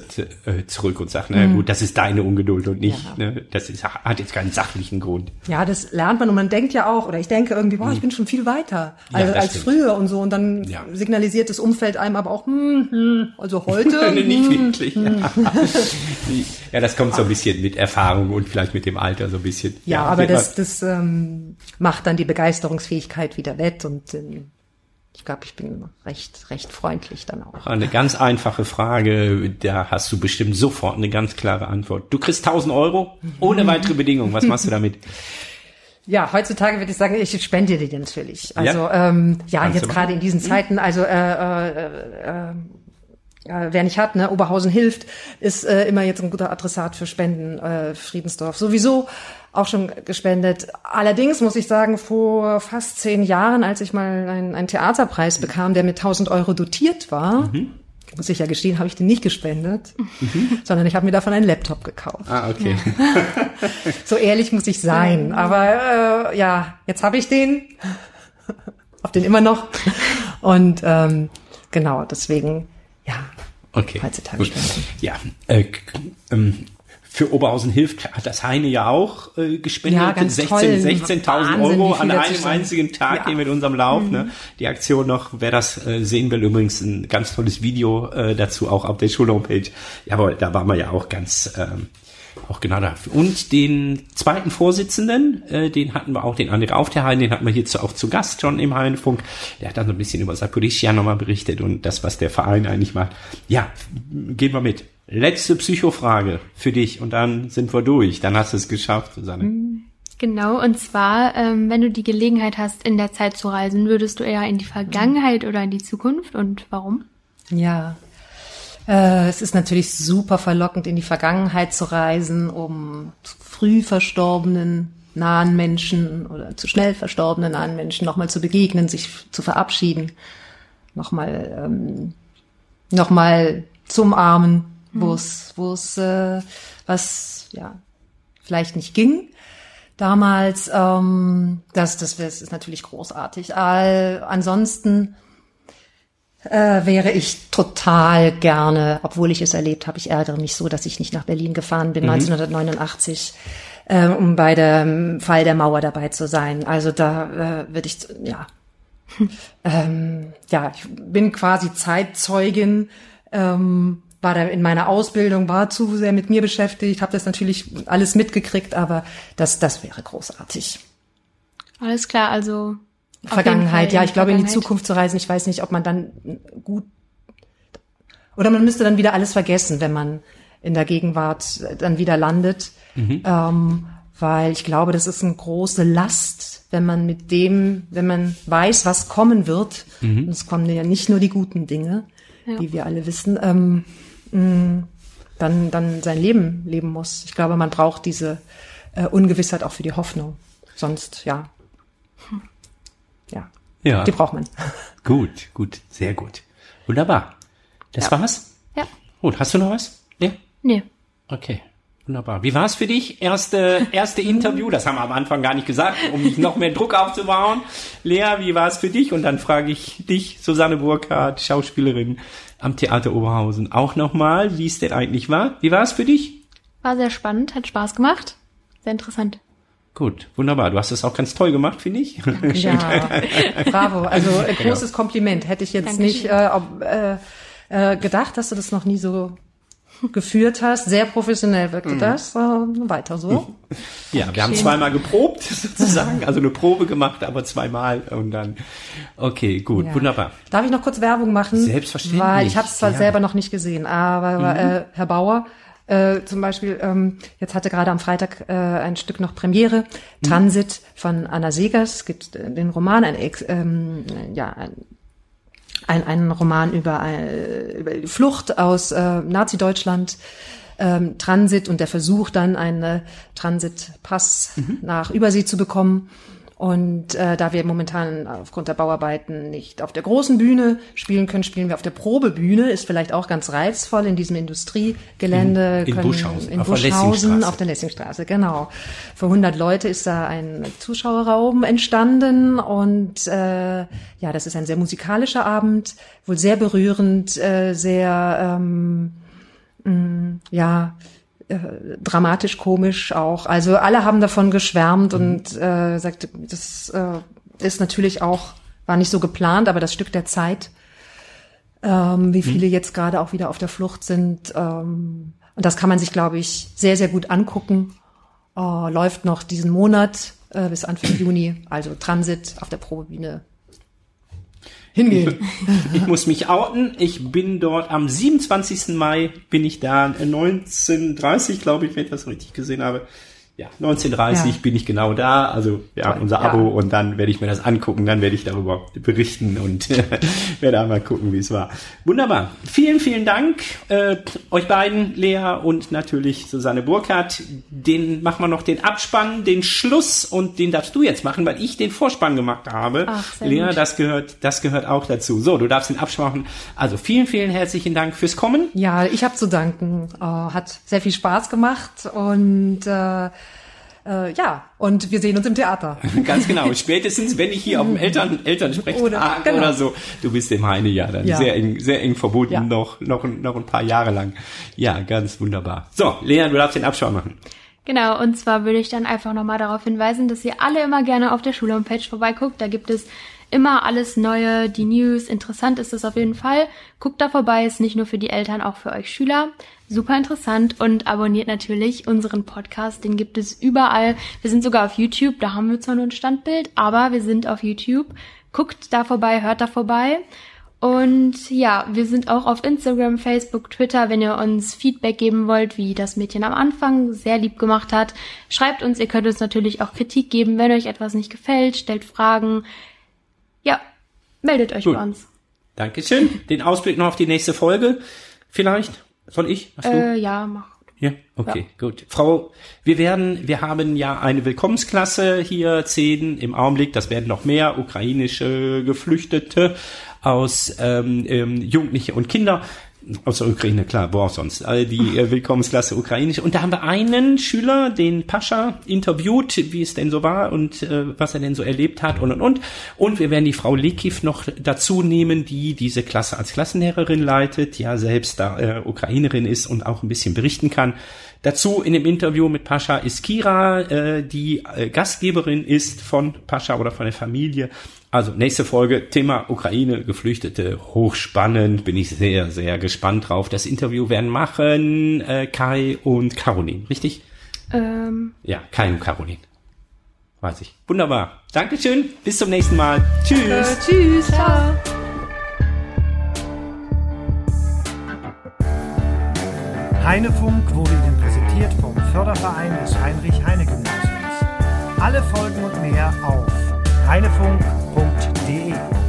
äh, zurück und sage, na gut, das ist deine Ungeduld und nicht, Mhm. Ja. ne, das ist, hat jetzt keinen sachlichen Grund. Ja, das lernt man und man denkt ja auch, oder ich denke irgendwie, boah, ich bin schon viel weiter Ja, als, das als früher und so. Und dann Ja. signalisiert das Umfeld einem aber auch, hm, hm, also heute. Nicht hm, wirklich. ja, das kommt so ein bisschen mit Erfahrung und vielleicht mit dem Alter so ein bisschen. Ja, aber das, das ähm, macht dann die Begeisterungsfähigkeit wieder wett und ähm, ich glaube, ich bin recht, recht freundlich dann auch. Eine ganz einfache Frage, da hast du bestimmt sofort eine ganz klare Antwort. Du kriegst 1000 Euro ohne weitere Bedingungen. Was machst du damit? Ja, heutzutage würde ich sagen, ich spende dir die natürlich. Also Ja? ähm, ja, Kannst jetzt gerade in diesen Zeiten, also äh, äh, äh, äh, wer nicht hat, ne, Oberhausen hilft, ist äh, immer jetzt ein guter Adressat für Spenden. Äh, Friedensdorf sowieso auch schon gespendet. Allerdings muss ich sagen, vor fast zehn Jahren, als ich mal einen, einen Theaterpreis bekam, der mit 1000 Euro dotiert war, muss ich ja gestehen, habe ich den nicht gespendet, sondern ich habe mir davon einen Laptop gekauft. Ah, okay. So ehrlich muss ich sein. Aber äh, ja, jetzt habe ich den. Hab den immer noch. Und ähm, genau, deswegen, ja, Okay. Heutzutage Gut. Ja, äh, ähm, für Oberhausen hilft hat das Heine ja auch äh, gespendet. Ja, ganz 16 toll. 16.000 Wahnsinn, Euro wie viel an einem einzigen Tag Ja. hier mit unserem Lauf. Ne? Die Aktion noch, wer das äh, sehen will, übrigens ein ganz tolles Video äh, dazu auch auf der Schulhomepage. Jawohl, da waren wir ja auch ganz ähm, auch genau dafür. Und den zweiten Vorsitzenden, äh, den hatten wir auch, den André Aufterheim, den hatten wir hierzu auch zu Gast schon im Heinfunk. Der hat dann so ein bisschen über Saporischia nochmal berichtet und das, was der Verein eigentlich macht. Ja, gehen wir mit. Letzte Psychofrage für dich und dann sind wir durch. Dann hast du es geschafft, Susanne. Genau, und zwar, ähm, wenn du die Gelegenheit hast, in der Zeit zu reisen, würdest du eher in die Vergangenheit oder in die Zukunft und warum? ja. Äh, es ist natürlich super verlockend, in die Vergangenheit zu reisen, um früh verstorbenen nahen Menschen oder zu schnell verstorbenen nahen Menschen nochmal zu begegnen, sich zu verabschieden, nochmal ähm, noch mal zum Armen, wo es wo es äh, was ja vielleicht nicht ging damals. Ähm, das, das, das ist natürlich großartig. All, ansonsten äh, wäre ich total gerne, obwohl ich es erlebt habe, ich ärgere mich so, dass ich nicht nach Berlin gefahren bin, mhm. 1989, äh, um bei dem Fall der Mauer dabei zu sein. Also da äh, würde ich, ja, ähm, ja, ich bin quasi Zeitzeugin. Ähm, war da in meiner Ausbildung, war zu sehr mit mir beschäftigt, habe das natürlich alles mitgekriegt, aber das, das wäre großartig. Alles klar, also Vergangenheit, ja, ich glaube, in die Zukunft zu reisen. Ich weiß nicht, ob man dann gut oder man müsste dann wieder alles vergessen, wenn man in der Gegenwart dann wieder landet, mhm. ähm, weil ich glaube, das ist eine große Last, wenn man mit dem, wenn man weiß, was kommen wird. Mhm. Und es kommen ja nicht nur die guten Dinge, ja. wie wir alle wissen. Ähm, mh, dann, dann sein Leben leben muss. Ich glaube, man braucht diese äh, Ungewissheit auch für die Hoffnung. Sonst, ja. Ja. Die braucht man. Gut, gut, sehr gut. Wunderbar. Das ja. war's? Ja. Gut, hast du noch was? Nee? Nee. Okay. Wunderbar. Wie war es für dich? Erste, erste Interview, das haben wir am Anfang gar nicht gesagt, um nicht noch mehr Druck aufzubauen. Lea, wie war es für dich? Und dann frage ich dich, Susanne Burkhardt, Schauspielerin am Theater Oberhausen, auch nochmal, wie es denn eigentlich war. Wie war es für dich? War sehr spannend, hat Spaß gemacht. Sehr interessant. Gut, wunderbar. Du hast es auch ganz toll gemacht, finde ich. Dankeschön. Ja, bravo. Also äh, großes Kompliment. Hätte ich jetzt Dankeschön. nicht äh, äh, äh, gedacht, dass du das noch nie so geführt hast. Sehr professionell wirkte mhm. das. Äh, weiter so. Ja, wir haben zweimal geprobt sozusagen, also eine Probe gemacht, aber zweimal und dann. Okay, gut, ja. wunderbar. Darf ich noch kurz Werbung machen? Selbstverständlich. Weil ich habe es zwar ja. selber noch nicht gesehen, aber mhm. äh, Herr Bauer. Äh, zum Beispiel, ähm, jetzt hatte gerade am Freitag äh, ein Stück noch Premiere, mhm. Transit von Anna Segers, es gibt äh, den Roman, ein, ähm, ja, ein ein, ein Roman über, äh, über die Flucht aus äh, Nazi-Deutschland, ähm, Transit und der Versuch dann einen Transitpass mhm. nach Übersee zu bekommen. Und äh, da wir momentan aufgrund der Bauarbeiten nicht auf der großen Bühne spielen können, spielen wir auf der Probebühne. Ist vielleicht auch ganz reizvoll in diesem Industriegelände. In, in können, Buschhausen, in auf Buschhausen, der auf der Lessingstraße, genau. Für 100 Leute ist da ein Zuschauerraum entstanden und äh, ja, das ist ein sehr musikalischer Abend, wohl sehr berührend, äh, sehr ähm, mh, mm, ja äh, dramatisch komisch auch. Also alle haben davon geschwärmt mhm. und äh, sagt, das äh, ist natürlich auch, war nicht so geplant, aber das Stück der Zeit, ähm, wie mhm. viele mhm. jetzt gerade auch wieder auf der Flucht sind. Ähm, und das kann man sich, glaube ich, sehr, sehr gut angucken. Äh, läuft noch diesen Monat äh, bis Anfang Juni, also Transit auf der Probebühne hingehen. Ich, muss mich outen. Ich bin dort am 27. Mai, bin ich da, 1930, glaube ich, wenn ich das richtig gesehen habe ja, 1930 ja. bin ich genau da, also ja, unser Abo ja. und dann werde ich mir das angucken, dann werde ich darüber berichten und werde einmal gucken, wie es war. Wunderbar. Vielen, vielen Dank äh, euch beiden, Lea und natürlich Susanne Burkhardt. Den machen wir noch den Abspann, den Schluss und den darfst du jetzt machen, weil ich den Vorspann gemacht habe. Ach, Lea, gut. das gehört, das gehört auch dazu. So, du darfst den Abspann machen. Also vielen, vielen herzlichen Dank fürs Kommen. Ja, ich habe zu danken. Äh, hat sehr viel Spaß gemacht und äh, äh, ja, und wir sehen uns im Theater. Ganz genau. Spätestens, wenn ich hier auf dem Eltern, Elternsprechtag oder, genau. oder so, du bist dem Heine ja dann ja. sehr eng, sehr eng verbunden, ja. noch, noch, noch ein paar Jahre lang. Ja, ganz wunderbar. So, Lea, du darfst den Abschau machen. Genau, und zwar würde ich dann einfach nochmal darauf hinweisen, dass ihr alle immer gerne auf der Schulhomepage vorbeiguckt. Da gibt es immer alles Neue, die News. Interessant ist es auf jeden Fall. Guckt da vorbei, ist nicht nur für die Eltern, auch für euch Schüler. Super interessant und abonniert natürlich unseren Podcast. Den gibt es überall. Wir sind sogar auf YouTube. Da haben wir zwar nur ein Standbild, aber wir sind auf YouTube. Guckt da vorbei, hört da vorbei. Und ja, wir sind auch auf Instagram, Facebook, Twitter, wenn ihr uns Feedback geben wollt, wie das Mädchen am Anfang sehr lieb gemacht hat. Schreibt uns, ihr könnt uns natürlich auch Kritik geben, wenn euch etwas nicht gefällt, stellt Fragen. Meldet euch Gut. bei uns. Dankeschön. Den Ausblick noch auf die nächste Folge. vielleicht? Soll ich? Hast äh, ja, mach. Ja, okay, ja. gut. Frau, wir werden, wir haben ja eine Willkommensklasse hier, zehn im Augenblick, das werden noch mehr, ukrainische Geflüchtete aus ähm, ähm, Jugendliche und Kinder aus der Ukraine, klar, wo auch sonst, die äh, Willkommensklasse ukrainisch. Und da haben wir einen Schüler, den Pascha, interviewt, wie es denn so war und äh, was er denn so erlebt hat und und und. Und wir werden die Frau Lekiv noch dazu nehmen, die diese Klasse als Klassenlehrerin leitet, ja selbst da äh, Ukrainerin ist und auch ein bisschen berichten kann. Dazu in dem Interview mit Pascha ist Kira, äh, die äh, Gastgeberin ist von Pascha oder von der Familie also nächste Folge, Thema Ukraine, Geflüchtete, hochspannend, bin ich sehr, sehr gespannt drauf. Das Interview werden machen äh, Kai und Caroline, richtig? Ähm. Ja, Kai und Caroline. Weiß ich. Wunderbar. Dankeschön, bis zum nächsten Mal. Tschüss. Äh, tschüss, ciao. Heinefunk wurde Ihnen präsentiert vom Förderverein des Heinrich-Heine-Gymnasiums. Alle Folgen und mehr auf heinefunk.de.